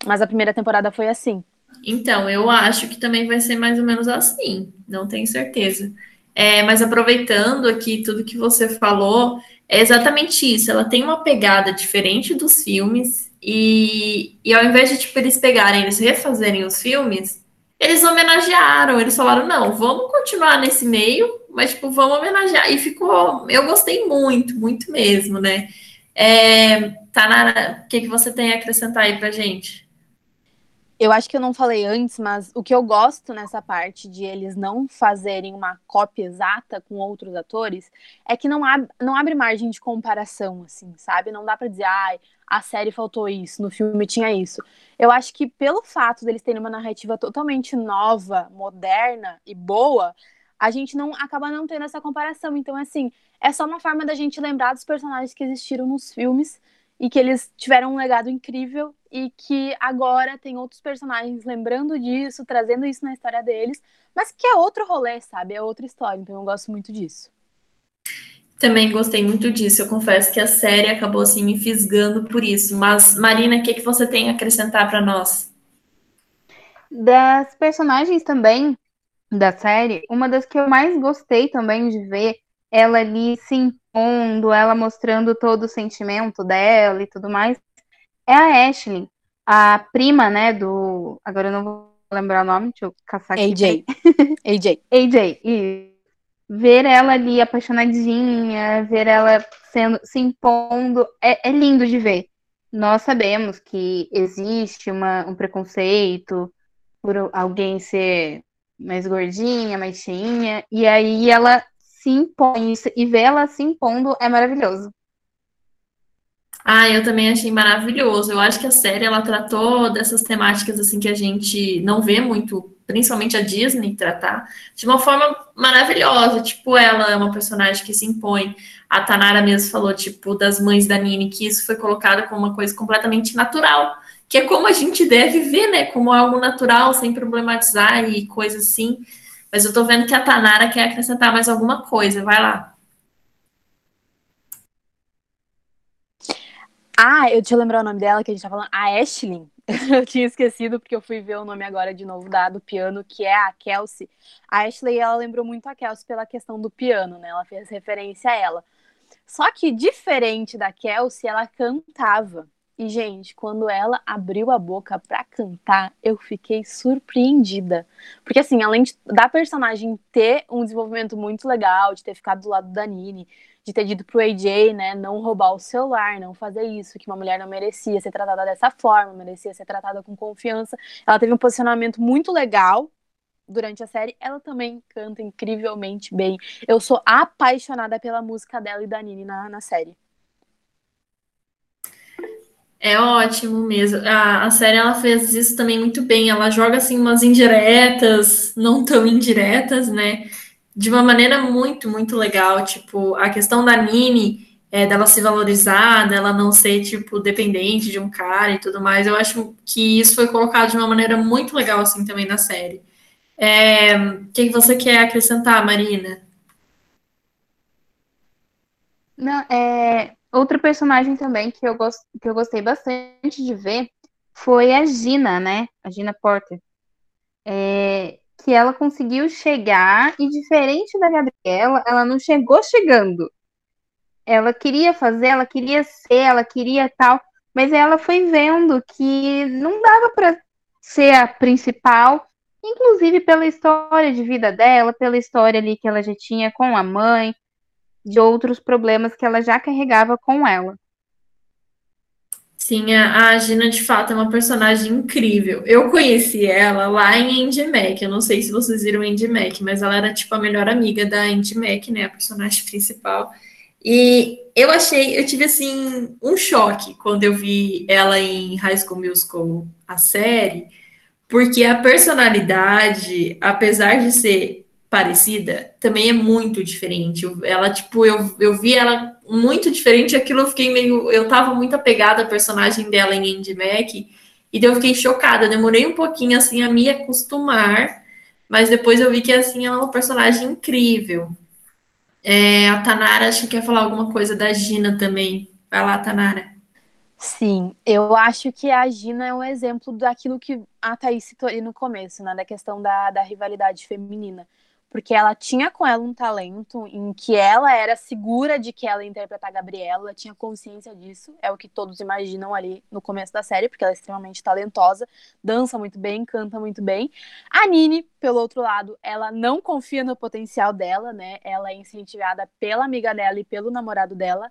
Mas a primeira temporada foi assim. Então, eu acho que também vai ser mais ou menos assim. Não tenho certeza. É, mas aproveitando aqui tudo que você falou, é exatamente isso. Ela tem uma pegada diferente dos filmes. E, e ao invés de tipo, eles pegarem, eles refazerem os filmes, eles homenagearam, eles falaram, não, vamos continuar nesse meio, mas, tipo, vamos homenagear. E ficou, eu gostei muito, muito mesmo, né? É, Tanara, o que, que você tem a acrescentar aí pra gente? Eu acho que eu não falei antes, mas o que eu gosto nessa parte de eles não fazerem uma cópia exata com outros atores é que não, ab não abre margem de comparação, assim, sabe? Não dá pra dizer, ai, a série faltou isso, no filme tinha isso. Eu acho que pelo fato deles terem uma narrativa totalmente nova, moderna e boa, a gente não acaba não tendo essa comparação. Então, assim, é só uma forma da gente lembrar dos personagens que existiram nos filmes e que eles tiveram um legado incrível e que agora tem outros personagens lembrando disso, trazendo isso na história deles, mas que é outro rolê, sabe? É outra história, então eu gosto muito disso. Também gostei muito disso. Eu confesso que a série acabou assim me fisgando por isso. Mas Marina, o que, que você tem a acrescentar para nós? Das personagens também da série, uma das que eu mais gostei também de ver ela ali se impondo, ela mostrando todo o sentimento dela e tudo mais, é a Ashley, a prima, né, do. Agora eu não vou lembrar o nome, deixa eu caçar aqui. AJ. AJ. AJ, e ver ela ali apaixonadinha, ver ela sendo, se impondo, é, é lindo de ver. Nós sabemos que existe uma, um preconceito por alguém ser mais gordinha, mais cheinha, e aí ela se impõe e ver ela se impondo é maravilhoso. Ah, eu também achei maravilhoso. Eu acho que a série ela tratou dessas temáticas assim que a gente não vê muito, principalmente a Disney tratar, de uma forma maravilhosa. Tipo, ela é uma personagem que se impõe. A Tanara mesmo falou, tipo, das mães da Nini, que isso foi colocado como uma coisa completamente natural, que é como a gente deve ver, né? Como algo natural, sem problematizar e coisa assim. Mas eu tô vendo que a Tanara quer acrescentar mais alguma coisa. Vai lá. Ah, eu deixa eu lembrar o nome dela, que a gente tá falando. A Ashley. (laughs) eu tinha esquecido, porque eu fui ver o nome agora de novo da, do piano, que é a Kelsey. A Ashley, ela lembrou muito a Kelsey pela questão do piano, né? Ela fez referência a ela. Só que, diferente da Kelsey, ela cantava. E, gente, quando ela abriu a boca para cantar, eu fiquei surpreendida. Porque, assim, além de, da personagem ter um desenvolvimento muito legal, de ter ficado do lado da Nini, de ter dito pro AJ, né, não roubar o celular, não fazer isso, que uma mulher não merecia ser tratada dessa forma, merecia ser tratada com confiança. Ela teve um posicionamento muito legal durante a série. Ela também canta incrivelmente bem. Eu sou apaixonada pela música dela e da Nini na, na série. É ótimo mesmo. A, a série ela fez isso também muito bem. Ela joga assim umas indiretas, não tão indiretas, né? De uma maneira muito, muito legal. Tipo, a questão da Nini, é, dela se valorizar, dela não ser, tipo, dependente de um cara e tudo mais. Eu acho que isso foi colocado de uma maneira muito legal, assim, também na série. É, o que você quer acrescentar, Marina? Não, é, Outro personagem também que eu, gost, que eu gostei bastante de ver foi a Gina, né? A Gina Porter. É, que ela conseguiu chegar e, diferente da Gabriela, ela não chegou chegando. Ela queria fazer, ela queria ser, ela queria tal, mas ela foi vendo que não dava para ser a principal, inclusive pela história de vida dela, pela história ali que ela já tinha com a mãe, de outros problemas que ela já carregava com ela. Sim, a, Gina de fato é uma personagem incrível. Eu conheci ela lá em Andy Mac. Eu não sei se vocês viram Andy Mac, mas ela era tipo a melhor amiga da Andy Mac, né? A personagem principal. E eu achei, eu tive assim um choque quando eu vi ela em High School Musical, a série, porque a personalidade, apesar de ser parecida, também é muito diferente. Ela, tipo, eu, eu vi ela muito diferente, aquilo eu fiquei meio. Eu tava muito apegada à personagem dela em Andy Mac, e daí eu fiquei chocada. Demorei um pouquinho assim a me acostumar, mas depois eu vi que assim ela é uma personagem incrível. É, a Tanara acho que quer falar alguma coisa da Gina também. Vai lá, Tanara. Sim, eu acho que a Gina é um exemplo daquilo que a Thaís citou ali no começo, né? Da questão da, da rivalidade feminina porque ela tinha com ela um talento em que ela era segura de que ela ia interpretar a Gabriela, tinha consciência disso, é o que todos imaginam ali no começo da série, porque ela é extremamente talentosa, dança muito bem, canta muito bem. A Nini, pelo outro lado, ela não confia no potencial dela, né? Ela é incentivada pela amiga dela e pelo namorado dela,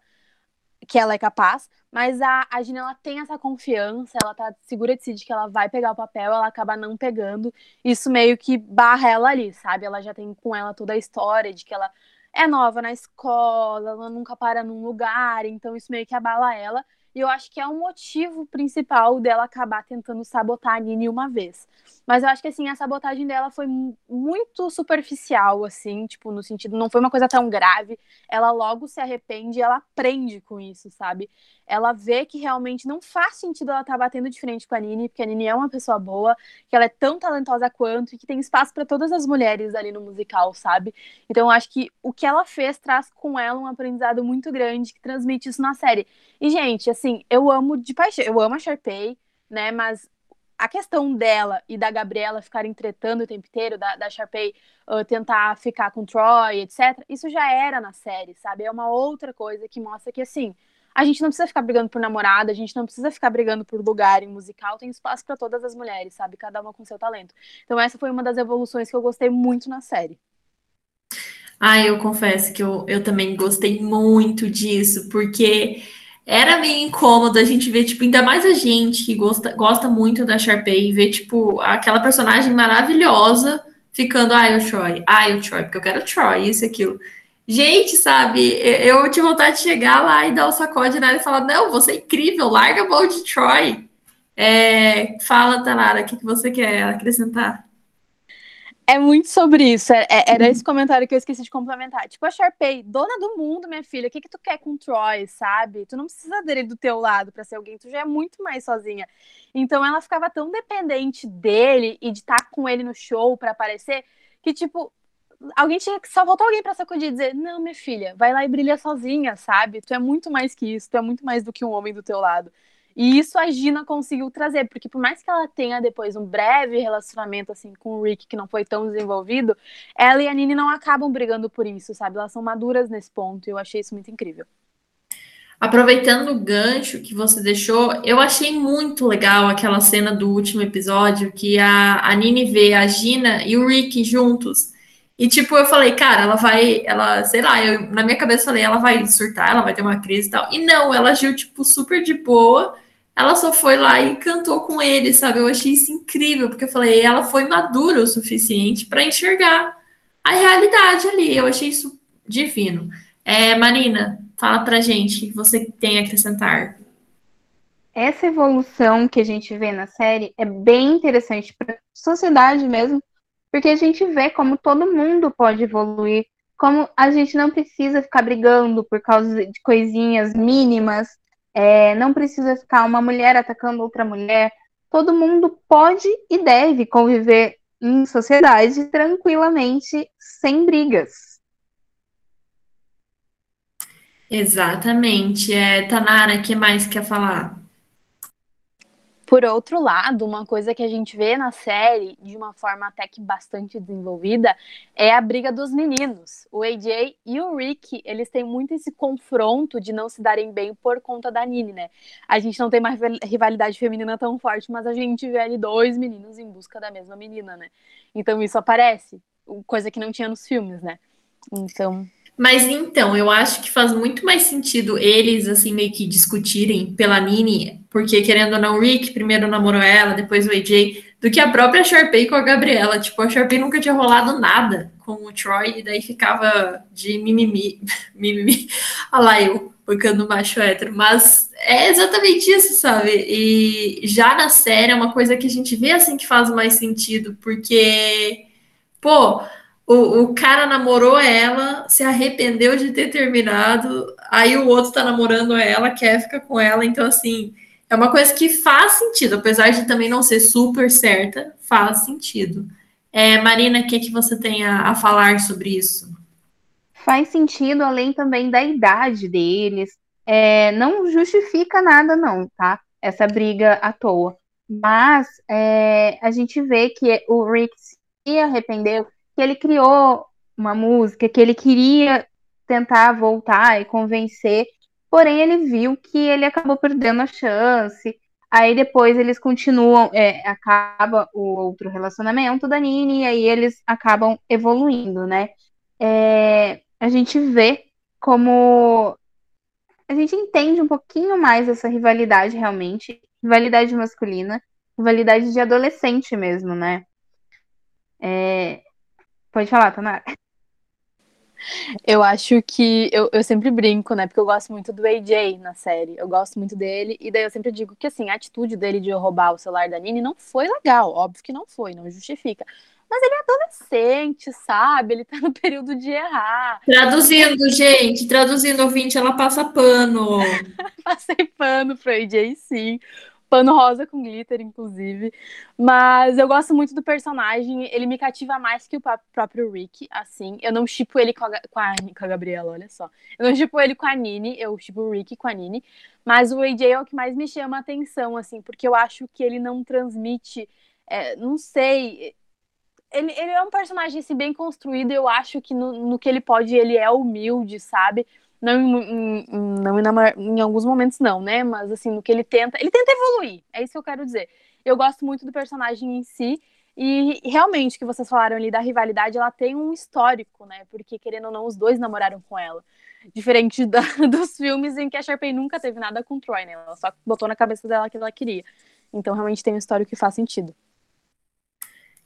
que ela é capaz, mas a, a Gina, ela tem essa confiança, ela tá segura de si de que ela vai pegar o papel, ela acaba não pegando. Isso meio que barra ela ali, sabe? Ela já tem com ela toda a história de que ela é nova na escola, ela nunca para num lugar, então isso meio que abala ela. E eu acho que é um motivo principal dela acabar tentando sabotar a Nini uma vez. Mas eu acho que, assim, a sabotagem dela foi muito superficial, assim, tipo, no sentido, não foi uma coisa tão grave. Ela logo se arrepende e ela aprende com isso, sabe? ela vê que realmente não faz sentido ela estar tá batendo de frente com a Nini, porque a Nini é uma pessoa boa, que ela é tão talentosa quanto e que tem espaço para todas as mulheres ali no musical, sabe? Então eu acho que o que ela fez traz com ela um aprendizado muito grande que transmite isso na série. E, gente, assim, eu amo de paixão, eu amo a Sharpay, né? Mas a questão dela e da Gabriela ficarem tretando o tempo inteiro, da, da Sharpay uh, tentar ficar com Troy, etc., isso já era na série, sabe? É uma outra coisa que mostra que, assim, a gente não precisa ficar brigando por namorada, a gente não precisa ficar brigando por lugar em musical, tem espaço para todas as mulheres, sabe? Cada uma com seu talento. Então essa foi uma das evoluções que eu gostei muito na série. Ah, eu confesso que eu, eu também gostei muito disso, porque era meio incômodo a gente ver, tipo, ainda mais a gente que gosta, gosta muito da Sharpay, ver, tipo, aquela personagem maravilhosa ficando, ai, o Troy, ai, o Troy, porque eu quero o Troy, isso e aquilo. Gente, sabe, eu tive vontade de chegar lá e dar o sacode nela e falar: não, você é incrível, larga a mão de Troy. É, fala, Tanara, o que, que você quer acrescentar? É muito sobre isso. É, é, era esse comentário que eu esqueci de complementar. Tipo, a Sharpay, dona do mundo, minha filha. O que, que tu quer com Troy, sabe? Tu não precisa dele do teu lado para ser alguém, tu já é muito mais sozinha. Então ela ficava tão dependente dele e de estar tá com ele no show para aparecer, que, tipo, alguém tinha que só voltar alguém para sacudir e dizer: "Não, minha filha, vai lá e brilha sozinha, sabe? Tu é muito mais que isso, tu é muito mais do que um homem do teu lado". E isso a Gina conseguiu trazer, porque por mais que ela tenha depois um breve relacionamento assim com o Rick que não foi tão desenvolvido, ela e a Nini não acabam brigando por isso, sabe? Elas são maduras nesse ponto e eu achei isso muito incrível. Aproveitando o gancho que você deixou, eu achei muito legal aquela cena do último episódio que a, a Nini vê a Gina e o Rick juntos. E, tipo, eu falei, cara, ela vai, ela, sei lá, eu, na minha cabeça falei, ela vai surtar, ela vai ter uma crise e tal. E não, ela agiu, tipo, super de boa. Ela só foi lá e cantou com ele, sabe? Eu achei isso incrível, porque eu falei, ela foi madura o suficiente para enxergar a realidade ali. Eu achei isso divino. É, Marina, fala pra gente o que você tem a acrescentar. Essa evolução que a gente vê na série é bem interessante para a sociedade mesmo, porque a gente vê como todo mundo pode evoluir, como a gente não precisa ficar brigando por causa de coisinhas mínimas, é, não precisa ficar uma mulher atacando outra mulher. Todo mundo pode e deve conviver em sociedade tranquilamente, sem brigas. Exatamente. É, Tanara, o que mais quer falar? Por outro lado, uma coisa que a gente vê na série, de uma forma até que bastante desenvolvida, é a briga dos meninos. O AJ e o Rick, eles têm muito esse confronto de não se darem bem por conta da Nini, né? A gente não tem uma rivalidade feminina tão forte, mas a gente vê ali dois meninos em busca da mesma menina, né? Então isso aparece, coisa que não tinha nos filmes, né? Então, mas então, eu acho que faz muito mais sentido eles, assim, meio que discutirem pela Nini, porque querendo ou não, o Rick primeiro namorou ela, depois o AJ, do que a própria Sharpay com a Gabriela. Tipo, a Sharpay nunca tinha rolado nada com o Troy, e daí ficava de mimimi, (laughs) mimimi, olha lá eu, bancando macho hétero. Mas é exatamente isso, sabe? E já na série é uma coisa que a gente vê, assim, que faz mais sentido, porque, pô o, o cara namorou ela, se arrependeu de ter terminado, aí o outro tá namorando ela, quer ficar com ela, então assim, é uma coisa que faz sentido, apesar de também não ser super certa, faz sentido. É, Marina, o que, que você tem a, a falar sobre isso? Faz sentido, além também da idade deles. É, não justifica nada, não, tá? Essa briga à toa. Mas é, a gente vê que o Rick se arrependeu que ele criou uma música que ele queria tentar voltar e convencer, porém ele viu que ele acabou perdendo a chance. Aí depois eles continuam, é, acaba o outro relacionamento da Nini e aí eles acabam evoluindo, né? É, a gente vê como a gente entende um pouquinho mais essa rivalidade realmente, rivalidade masculina, rivalidade de adolescente mesmo, né? É... Pode falar, Tanara. Eu acho que eu, eu sempre brinco, né? Porque eu gosto muito do AJ na série. Eu gosto muito dele. E daí eu sempre digo que assim, a atitude dele de roubar o celular da Nini não foi legal. Óbvio que não foi, não justifica. Mas ele é adolescente, sabe? Ele tá no período de errar. Traduzindo, gente, traduzindo, ouvinte, ela passa pano. (laughs) Passei pano pro AJ, sim. Pano rosa com glitter, inclusive. Mas eu gosto muito do personagem. Ele me cativa mais que o próprio Rick, assim. Eu não chipo ele com a, com a, com a Gabriela, olha só. Eu não chipo ele com a Nini, eu chipo o Rick com a Nini. Mas o AJ é o que mais me chama a atenção, assim, porque eu acho que ele não transmite. É, não sei ele, ele é um personagem assim, bem construído. Eu acho que no, no que ele pode, ele é humilde, sabe? Não, em, não em, em, alguns momentos, não, né? Mas assim, no que ele tenta. Ele tenta evoluir, é isso que eu quero dizer. Eu gosto muito do personagem em si. E realmente, que vocês falaram ali da rivalidade, ela tem um histórico, né? Porque, querendo ou não, os dois namoraram com ela. Diferente da, (laughs) dos filmes em que a Sharpay nunca teve nada com Troy, né? Ela só botou na cabeça dela que ela queria. Então, realmente tem um histórico que faz sentido.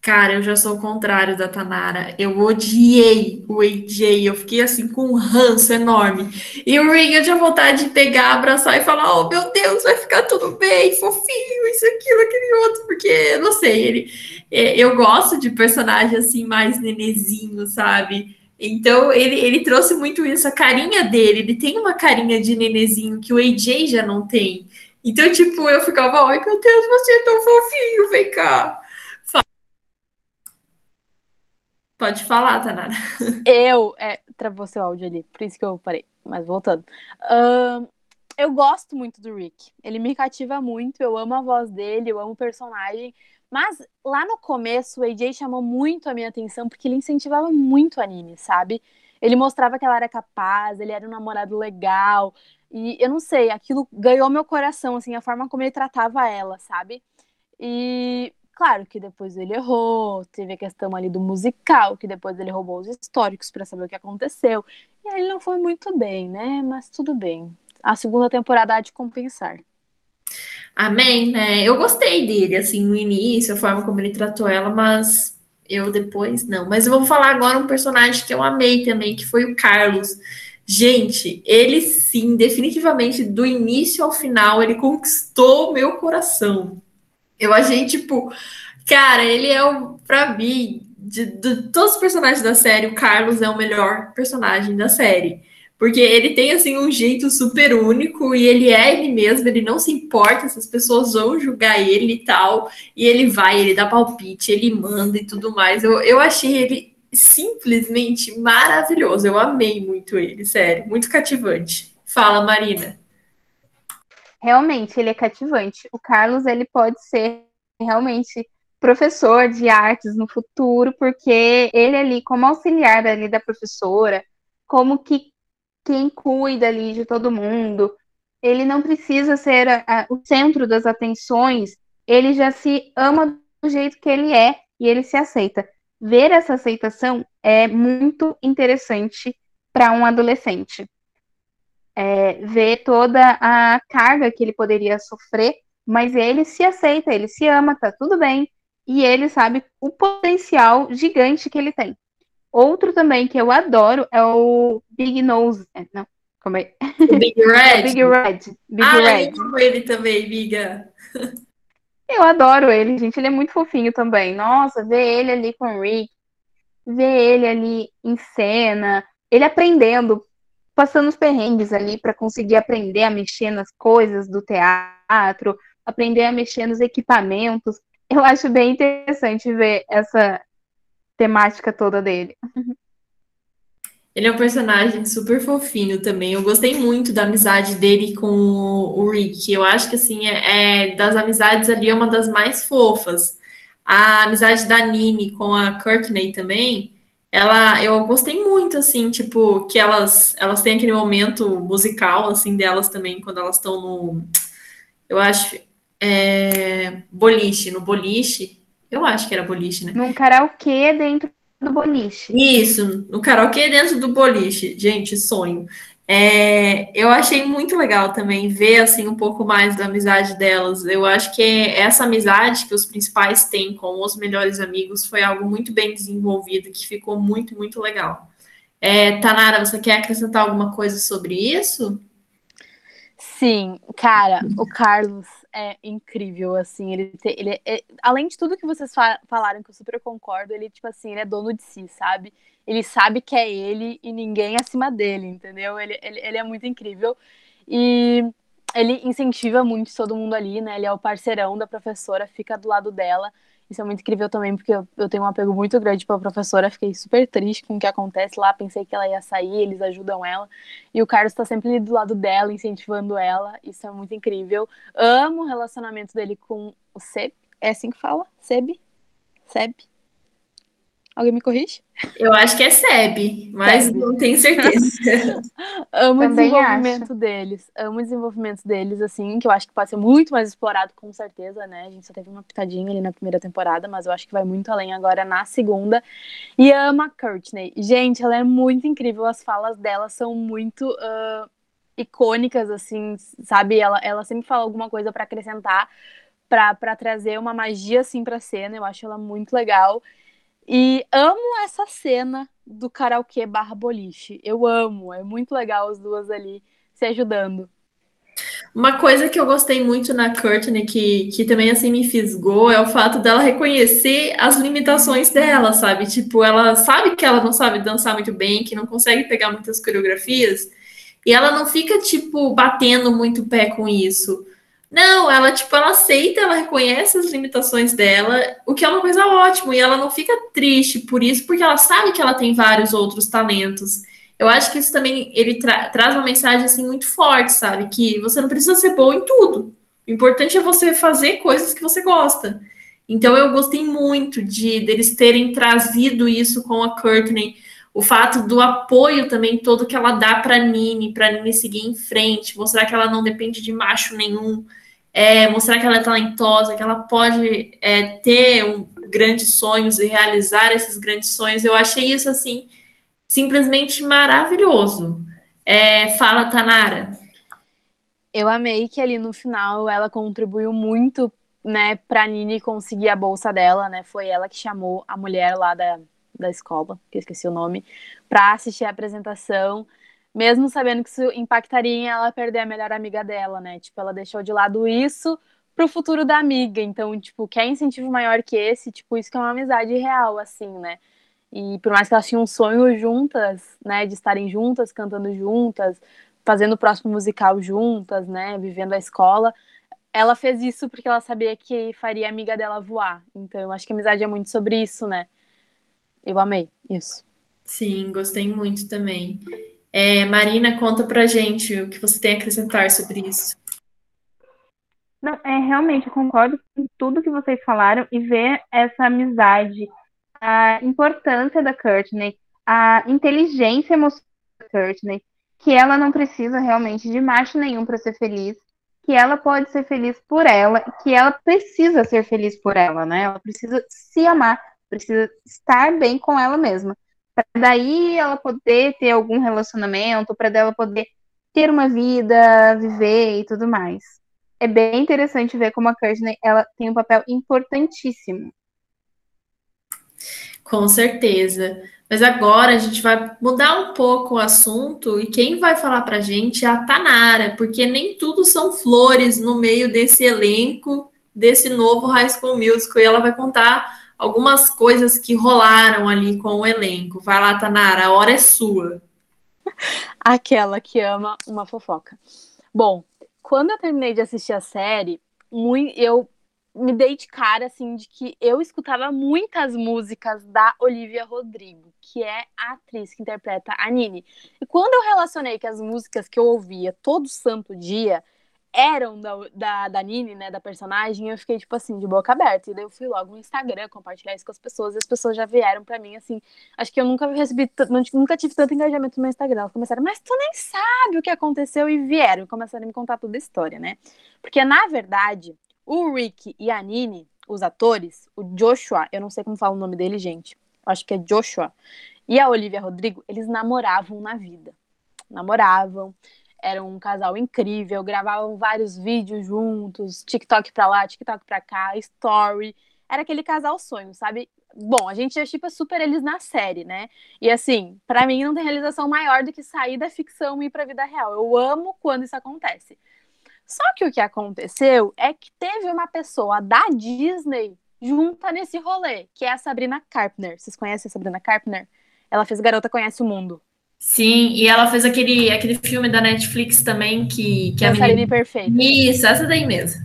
Cara, eu já sou o contrário da Tanara. Eu odiei o AJ. Eu fiquei assim com um ranço enorme. E o Ring eu tinha vontade de pegar, abraçar e falar: Oh, meu Deus, vai ficar tudo bem, fofinho, isso, aquilo, aquele outro. Porque, não sei, ele. É, eu gosto de personagem assim, mais nenezinho, sabe? Então, ele, ele trouxe muito isso, a carinha dele. Ele tem uma carinha de nenezinho que o AJ já não tem. Então, tipo, eu ficava: Ai, meu Deus, você é tão fofinho, vem cá. Pode falar, Tanara. Eu, é, travou seu áudio ali, por isso que eu parei. Mas voltando. Eu gosto muito do Rick. Ele me cativa muito, eu amo a voz dele, eu amo o personagem. Mas lá no começo, o AJ chamou muito a minha atenção porque ele incentivava muito o anime, sabe? Ele mostrava que ela era capaz, ele era um namorado legal. E eu não sei, aquilo ganhou meu coração, assim, a forma como ele tratava ela, sabe? E Claro que depois ele errou, teve a questão ali do musical, que depois ele roubou os históricos para saber o que aconteceu. E aí ele não foi muito bem, né? Mas tudo bem. A segunda temporada há de compensar. Amém, né? Eu gostei dele, assim, no início, a forma como ele tratou ela, mas eu depois não. Mas eu vou falar agora um personagem que eu amei também, que foi o Carlos. Gente, ele sim, definitivamente, do início ao final, ele conquistou meu coração. Eu achei, tipo, cara, ele é o, pra mim, de, de todos os personagens da série, o Carlos é o melhor personagem da série. Porque ele tem, assim, um jeito super único e ele é ele mesmo, ele não se importa se as pessoas vão julgar ele e tal. E ele vai, ele dá palpite, ele manda e tudo mais. Eu, eu achei ele simplesmente maravilhoso. Eu amei muito ele, sério, muito cativante. Fala, Marina realmente ele é cativante. O Carlos ele pode ser realmente professor de artes no futuro, porque ele ali como auxiliar ali da professora, como que quem cuida ali de todo mundo, ele não precisa ser a, a, o centro das atenções, ele já se ama do jeito que ele é e ele se aceita. Ver essa aceitação é muito interessante para um adolescente é, ver toda a carga que ele poderia sofrer, mas ele se aceita, ele se ama, tá tudo bem, e ele sabe o potencial gigante que ele tem. Outro também que eu adoro é o Big Nose. É, não, como é? O Big (laughs) Red. Big Red. Big ah, Red. eu ele também, Biga. (laughs) Eu adoro ele, gente. Ele é muito fofinho também. Nossa, ver ele ali com o Rick, ver ele ali em cena, ele aprendendo passando os perrengues ali para conseguir aprender a mexer nas coisas do teatro, aprender a mexer nos equipamentos. Eu acho bem interessante ver essa temática toda dele. Ele é um personagem super fofinho também. Eu gostei muito da amizade dele com o Rick. Eu acho que assim é, é das amizades ali é uma das mais fofas. A amizade da Nini com a Courtney também ela, eu gostei muito, assim, tipo, que elas, elas têm aquele momento musical, assim, delas também, quando elas estão no, eu acho, é, boliche, no boliche, eu acho que era boliche, né? Num karaokê dentro do boliche. Isso, no karaokê dentro do boliche. Gente, sonho. É, eu achei muito legal também ver assim um pouco mais da amizade delas. Eu acho que essa amizade que os principais têm com os melhores amigos foi algo muito bem desenvolvido, que ficou muito, muito legal. É, Tanara, você quer acrescentar alguma coisa sobre isso? Sim, cara, o Carlos é incrível, assim, ele, te, ele é, além de tudo que vocês fa falaram, que eu super concordo, ele, tipo assim, ele é dono de si, sabe? Ele sabe que é ele e ninguém acima dele, entendeu? Ele, ele, ele é muito incrível e ele incentiva muito todo mundo ali, né? Ele é o parceirão da professora, fica do lado dela, isso é muito incrível também, porque eu, eu tenho um apego muito grande pela professora. Fiquei super triste com o que acontece lá. Pensei que ela ia sair, eles ajudam ela. E o Carlos tá sempre ali do lado dela, incentivando ela. Isso é muito incrível. Amo o relacionamento dele com o Seb. É assim que fala? Seb? Seb? Alguém me corrige? Eu acho que é SEB, mas Seb. não tenho certeza. (laughs) amo Também o desenvolvimento acho. deles. Amo o desenvolvimento deles, assim, que eu acho que pode ser muito mais explorado, com certeza, né? A gente só teve uma pitadinha ali na primeira temporada, mas eu acho que vai muito além agora na segunda. E amo a Courtney. Gente, ela é muito incrível. As falas dela são muito. Uh, icônicas, assim, sabe? Ela, ela sempre fala alguma coisa para acrescentar, para trazer uma magia, assim, pra cena. Eu acho ela muito legal. E amo essa cena do karaokê barra boliche. Eu amo, é muito legal as duas ali se ajudando. Uma coisa que eu gostei muito na Courtney, que, que também assim me fisgou, é o fato dela reconhecer as limitações dela, sabe? Tipo, ela sabe que ela não sabe dançar muito bem, que não consegue pegar muitas coreografias, e ela não fica, tipo, batendo muito pé com isso. Não, ela, tipo, ela aceita, ela reconhece as limitações dela, o que é uma coisa ótima, e ela não fica triste por isso, porque ela sabe que ela tem vários outros talentos. Eu acho que isso também, ele tra traz uma mensagem, assim, muito forte, sabe? Que você não precisa ser bom em tudo. O importante é você fazer coisas que você gosta. Então, eu gostei muito de deles terem trazido isso com a Courtney, o fato do apoio também todo que ela dá para Nini, para Nini seguir em frente, mostrar que ela não depende de macho nenhum, é, mostrar que ela é talentosa, que ela pode é, ter um, grandes sonhos e realizar esses grandes sonhos. Eu achei isso assim simplesmente maravilhoso. É, fala, Tanara. Eu amei que ali no final ela contribuiu muito, né, para Nini conseguir a bolsa dela, né? Foi ela que chamou a mulher lá da, da escola, que eu esqueci o nome, para assistir a apresentação mesmo sabendo que isso impactaria em ela perder a melhor amiga dela, né? Tipo, ela deixou de lado isso pro futuro da amiga. Então, tipo, quer incentivo maior que esse? Tipo, isso que é uma amizade real, assim, né? E por mais que elas tinham um sonho juntas, né, de estarem juntas, cantando juntas, fazendo o próximo musical juntas, né, vivendo a escola, ela fez isso porque ela sabia que faria a amiga dela voar. Então, eu acho que a amizade é muito sobre isso, né? Eu amei isso. Sim, gostei muito também. É, Marina, conta pra gente o que você tem a acrescentar sobre isso. Não, é, realmente, eu concordo com tudo que vocês falaram e ver essa amizade, a importância da Courtney, a inteligência emocional da Courtney, que ela não precisa realmente de macho nenhum para ser feliz, que ela pode ser feliz por ela, que ela precisa ser feliz por ela, né? Ela precisa se amar, precisa estar bem com ela mesma para daí ela poder ter algum relacionamento, para dela poder ter uma vida, viver e tudo mais. É bem interessante ver como a Courtney ela tem um papel importantíssimo. Com certeza. Mas agora a gente vai mudar um pouco o assunto e quem vai falar para gente é a Tanara, porque nem tudo são flores no meio desse elenco desse novo High School Musical e ela vai contar algumas coisas que rolaram ali com o elenco. Vai lá, Tanara, a hora é sua. (laughs) Aquela que ama uma fofoca. Bom, quando eu terminei de assistir a série, eu me dei de cara assim de que eu escutava muitas músicas da Olivia Rodrigo, que é a atriz que interpreta a Nini. E quando eu relacionei que as músicas que eu ouvia todo santo dia eram da, da, da Nini, né, da personagem, eu fiquei, tipo assim, de boca aberta. E daí eu fui logo no Instagram compartilhar isso com as pessoas, e as pessoas já vieram pra mim, assim, acho que eu nunca recebi, nunca tive tanto engajamento no meu Instagram. Elas começaram, mas tu nem sabe o que aconteceu, e vieram, começaram a me contar toda a história, né? Porque, na verdade, o Rick e a Nini, os atores, o Joshua, eu não sei como fala o nome dele, gente, acho que é Joshua, e a Olivia Rodrigo, eles namoravam na vida. Namoravam, eram um casal incrível, gravavam vários vídeos juntos, TikTok pra lá, TikTok pra cá, story. Era aquele casal sonho, sabe? Bom, a gente já chipa super eles na série, né? E assim, para mim não tem realização maior do que sair da ficção e ir pra vida real. Eu amo quando isso acontece. Só que o que aconteceu é que teve uma pessoa da Disney junta nesse rolê, que é a Sabrina Carpenter. Vocês conhecem a Sabrina Carpenter? Ela fez Garota Conhece o Mundo. Sim, e ela fez aquele, aquele filme da Netflix também que, que a menina... Perfeita. Isso, essa daí mesmo.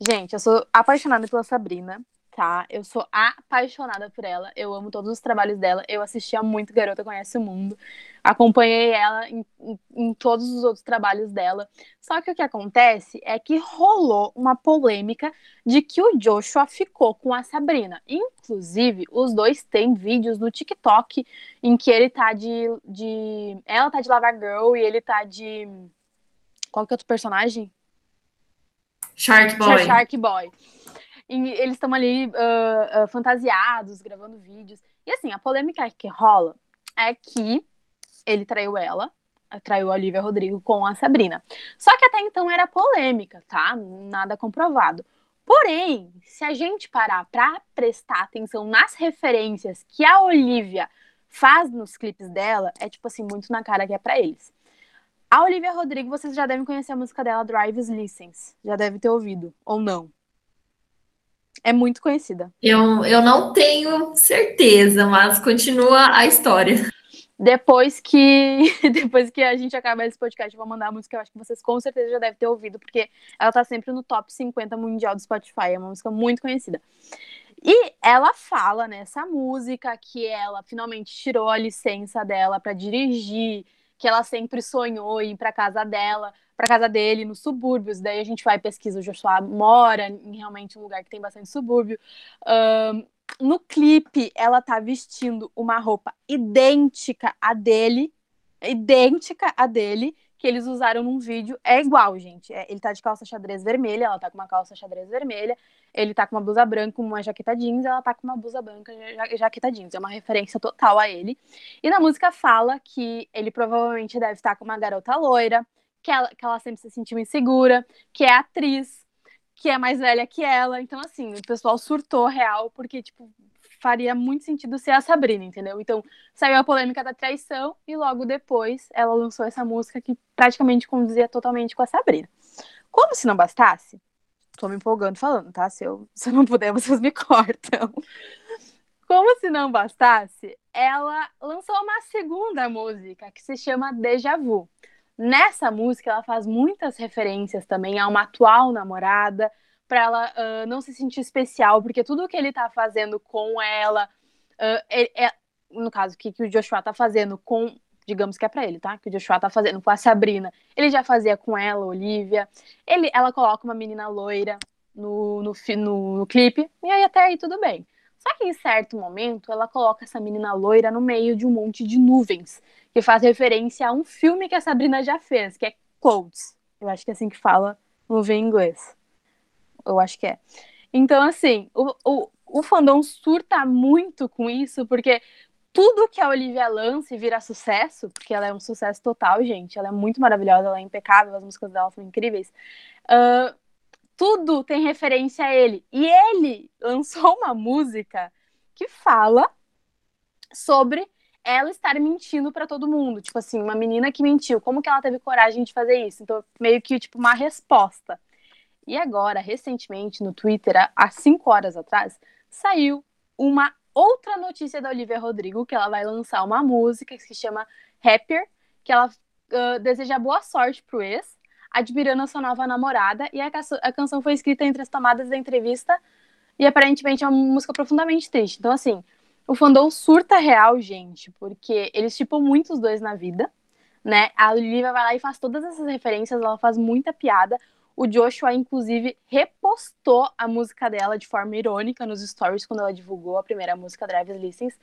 Gente, eu sou apaixonada pela Sabrina tá? Eu sou apaixonada por ela. Eu amo todos os trabalhos dela. Eu assistia muito Garota Conhece o Mundo. Acompanhei ela em, em, em, todos os outros trabalhos dela. Só que o que acontece é que rolou uma polêmica de que o Joshua ficou com a Sabrina. Inclusive, os dois têm vídeos no TikTok em que ele tá de. de... Ela tá de Lava Girl e ele tá de. Qual que é outro personagem? Shark Boy. Shark Boy. E eles estão ali uh, uh, fantasiados, gravando vídeos. E assim, a polêmica que rola é que ele traiu ela, traiu a Olivia Rodrigo com a Sabrina. Só que até então era polêmica, tá? Nada comprovado. Porém, se a gente parar para prestar atenção nas referências que a Olivia faz nos clipes dela, é tipo assim, muito na cara que é para eles. A Olivia Rodrigo, vocês já devem conhecer a música dela, Drive's License. Já deve ter ouvido, ou não. É muito conhecida. Eu, eu não tenho certeza, mas continua a história. Depois que (laughs) depois que a gente acabar esse podcast, eu vou mandar a música, eu acho que vocês com certeza já devem ter ouvido, porque ela tá sempre no top 50 mundial do Spotify, é uma música muito conhecida. E ela fala nessa música que ela finalmente tirou a licença dela para dirigir, que ela sempre sonhou ir para casa dela, para casa dele nos subúrbios. Daí a gente vai pesquisa o Joshua mora em realmente um lugar que tem bastante subúrbio. Um, no clipe, ela tá vestindo uma roupa idêntica à dele, idêntica à dele, que eles usaram num vídeo. É igual, gente. É, ele tá de calça xadrez vermelha, ela tá com uma calça xadrez vermelha, ele tá com uma blusa branca, uma jaqueta jeans, ela tá com uma blusa branca, jaqueta jeans. É uma referência total a ele. E na música fala que ele provavelmente deve estar com uma garota loira, que ela, que ela sempre se sentiu insegura, que é atriz, que é mais velha que ela. Então, assim, o pessoal surtou real, porque, tipo, faria muito sentido ser a Sabrina, entendeu? Então, saiu a polêmica da traição e logo depois ela lançou essa música que praticamente conduzia totalmente com a Sabrina. Como se não bastasse, tô me empolgando falando, tá? Se eu, (laughs) se eu não puder, vocês me cortam. Como se não bastasse, ela lançou uma segunda música que se chama Deja Vu. Nessa música, ela faz muitas referências também a uma atual namorada, para ela uh, não se sentir especial, porque tudo que ele tá fazendo com ela, uh, é, é, no caso, o que, que o Joshua tá fazendo com, digamos que é para ele, tá? Que o Joshua tá fazendo com a Sabrina, ele já fazia com ela, Olivia. Ele, ela coloca uma menina loira no, no, no, no clipe, e aí até aí tudo bem. Só que em certo momento ela coloca essa menina loira no meio de um monte de nuvens que faz referência a um filme que a Sabrina já fez, que é Clouds. Eu acho que é assim que fala no em inglês. Eu acho que é. Então, assim, o, o, o fandom surta muito com isso, porque tudo que a Olivia lança e vira sucesso, porque ela é um sucesso total, gente, ela é muito maravilhosa, ela é impecável, as músicas dela são incríveis. Uh, tudo tem referência a ele. E ele lançou uma música que fala sobre ela estar mentindo para todo mundo. Tipo assim, uma menina que mentiu, como que ela teve coragem de fazer isso? Então, meio que, tipo, uma resposta. E agora, recentemente, no Twitter, há cinco horas atrás, saiu uma outra notícia da Olivia Rodrigo, que ela vai lançar uma música que se chama Happier, que ela uh, deseja boa sorte pro ex, admirando a sua nova namorada, e a, canção foi escrita entre as tomadas da entrevista, e aparentemente é uma música profundamente triste. Então, assim, o fandom surta real, gente, porque eles tipam muito os dois na vida, né? A Olivia vai lá e faz todas essas referências, ela faz muita piada. O Joshua, inclusive, repostou a música dela de forma irônica nos stories quando ela divulgou a primeira música Drive License.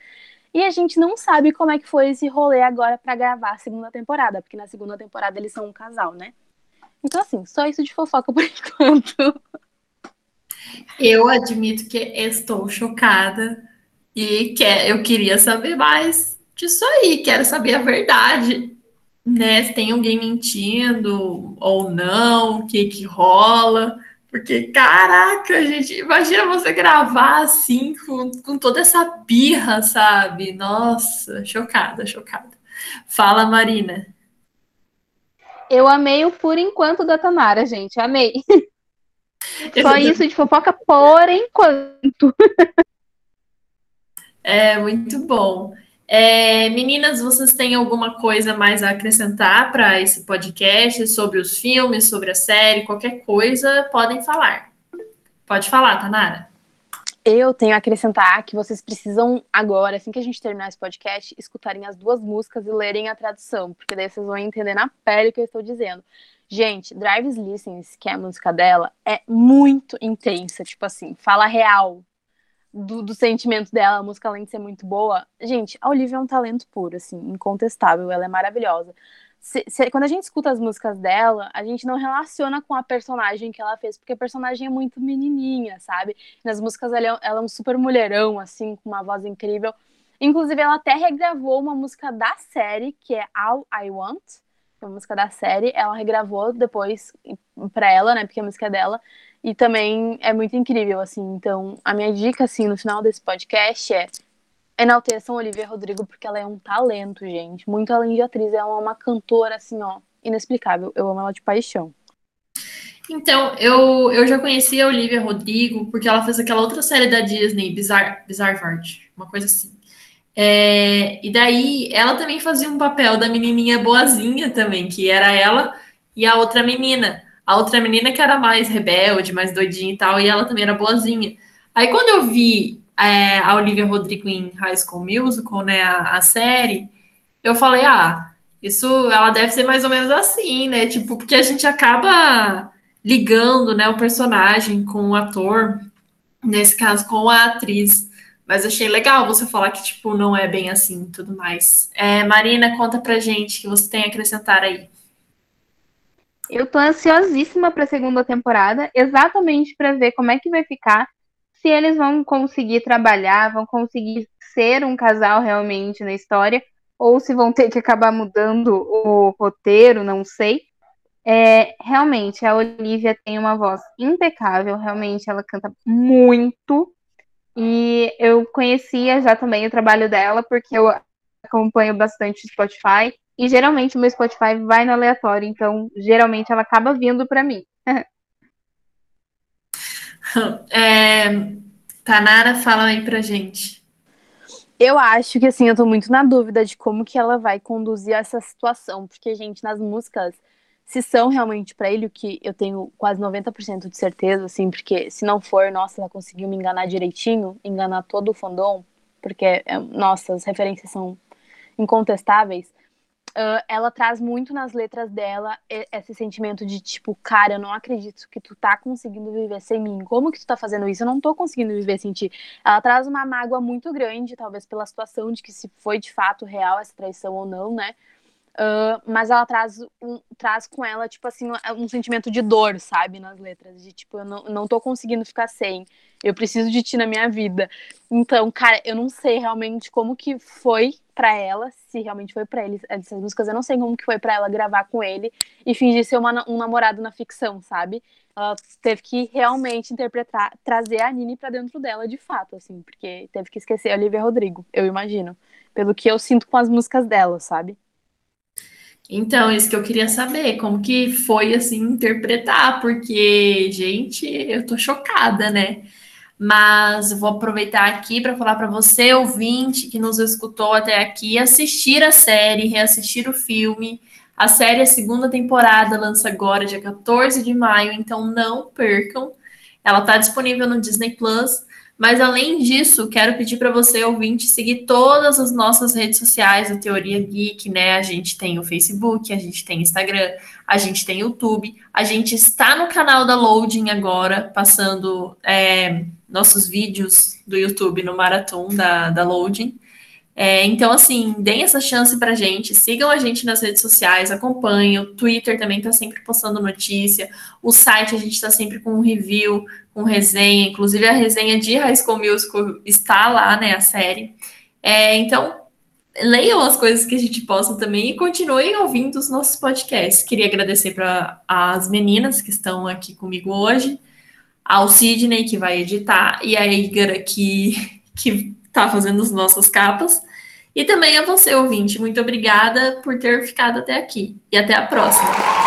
E a gente não sabe como é que foi esse rolê agora para gravar a segunda temporada, porque na segunda temporada eles são um casal, né? Então, assim, só isso de fofoca por (laughs) enquanto. Eu admito que estou chocada e que eu queria saber mais disso aí, quero saber a verdade, né? Se tem alguém mentindo ou não, o que que rola. Porque, caraca, gente, imagina você gravar assim, com, com toda essa birra, sabe? Nossa, chocada, chocada. Fala, Marina. Eu amei o por enquanto da Tamara, gente. Amei. Só isso de fofoca por enquanto. (laughs) É muito bom. É, meninas, vocês têm alguma coisa mais a acrescentar para esse podcast sobre os filmes, sobre a série, qualquer coisa, podem falar. Pode falar, Tanara. Eu tenho a acrescentar que vocês precisam agora, assim que a gente terminar esse podcast, escutarem as duas músicas e lerem a tradução, porque daí vocês vão entender na pele o que eu estou dizendo. Gente, Drives Listens, que é a música dela, é muito intensa, tipo assim, fala real, do, do, sentimento dela, a música além de ser muito boa. Gente, a Olivia é um talento puro, assim, incontestável, ela é maravilhosa. Se, se, quando a gente escuta as músicas dela, a gente não relaciona com a personagem que ela fez, porque a personagem é muito menininha, sabe? Nas músicas ela é, ela é um super mulherão, assim, com uma voz incrível. Inclusive, ela até regravou uma música da série, que é All I Want, que é uma música da série. Ela regravou depois pra ela, né? Porque a música é dela. E também é muito incrível, assim. Então, a minha dica, assim, no final desse podcast é enalteçam Olivia Rodrigo, porque ela é um talento, gente. Muito além de atriz, ela é uma cantora, assim, ó, inexplicável. Eu amo ela de paixão. Então, eu, eu já conhecia a Olivia Rodrigo, porque ela fez aquela outra série da Disney, Bizarre, Bizarre Art, uma coisa assim. É, e daí, ela também fazia um papel da menininha boazinha também, que era ela e a outra menina. A outra menina que era mais rebelde, mais doidinha e tal, e ela também era boazinha. Aí quando eu vi é, a Olivia Rodrigo em High School Musical, né, a, a, série, eu falei, ah, isso ela deve ser mais ou menos assim, né? Tipo, porque a gente acaba ligando, né, o personagem com o ator, nesse caso com a atriz. Mas achei legal você falar que, tipo, não é bem assim tudo mais. É, Marina, conta pra gente que você tem a acrescentar aí. Eu tô ansiosíssima para a segunda temporada, exatamente para ver como é que vai ficar, se eles vão conseguir trabalhar, vão conseguir ser um casal realmente na história, ou se vão ter que acabar mudando o roteiro, não sei. É, realmente, a Olivia tem uma voz impecável, realmente ela canta muito. E eu conhecia já também o trabalho dela, porque eu acompanho bastante Spotify. E geralmente o meu Spotify vai no aleatório, então geralmente ela acaba vindo para mim. (laughs) é, Tanara, fala aí pra gente. Eu acho que assim, eu tô muito na dúvida de como que ela vai conduzir essa situação, porque gente, nas músicas, se são realmente para ele, o que eu tenho quase 90% de certeza, assim, porque se não for, nossa, ela conseguiu me enganar direitinho, enganar todo o fandom, porque, é, nossa, as referências são incontestáveis. Uh, ela traz muito nas letras dela esse sentimento de tipo, cara, eu não acredito que tu tá conseguindo viver sem mim. Como que tu tá fazendo isso? Eu não tô conseguindo viver sem ti. Ela traz uma mágoa muito grande, talvez pela situação de que se foi de fato real essa traição ou não, né? Uh, mas ela traz, um, traz com ela, tipo assim, um sentimento de dor, sabe, nas letras. De tipo, eu não, não tô conseguindo ficar sem. Eu preciso de ti na minha vida. Então, cara, eu não sei realmente como que foi para ela, se realmente foi para ele essas músicas, eu não sei como que foi para ela gravar com ele e fingir ser uma, um namorado na ficção, sabe? Ela teve que realmente interpretar, trazer a Nini para dentro dela de fato, assim, porque teve que esquecer a Olivia Rodrigo, eu imagino, pelo que eu sinto com as músicas dela, sabe? Então, isso que eu queria saber, como que foi assim interpretar, porque, gente, eu tô chocada, né? mas vou aproveitar aqui para falar para você, ouvinte, que nos escutou até aqui, assistir a série, reassistir o filme. A série, a segunda temporada, lança agora, dia 14 de maio, então não percam. Ela está disponível no Disney Plus, Mas além disso, quero pedir para você, ouvinte, seguir todas as nossas redes sociais do Teoria Geek, né? A gente tem o Facebook, a gente tem Instagram, a gente tem YouTube, a gente está no canal da Loading agora, passando é, nossos vídeos do YouTube no Marathon da, da Loading. É, então, assim, deem essa chance pra gente, sigam a gente nas redes sociais, acompanhem, o Twitter também tá sempre postando notícia, o site a gente tá sempre com um review, com resenha, inclusive a resenha de High School Musical está lá, né, a série. É, então, leiam as coisas que a gente posta também e continuem ouvindo os nossos podcasts. Queria agradecer para as meninas que estão aqui comigo hoje, ao Sidney, que vai editar, e a Igara, que, (laughs) que tá fazendo as nossas capas. E também a você, ouvinte. Muito obrigada por ter ficado até aqui. E até a próxima.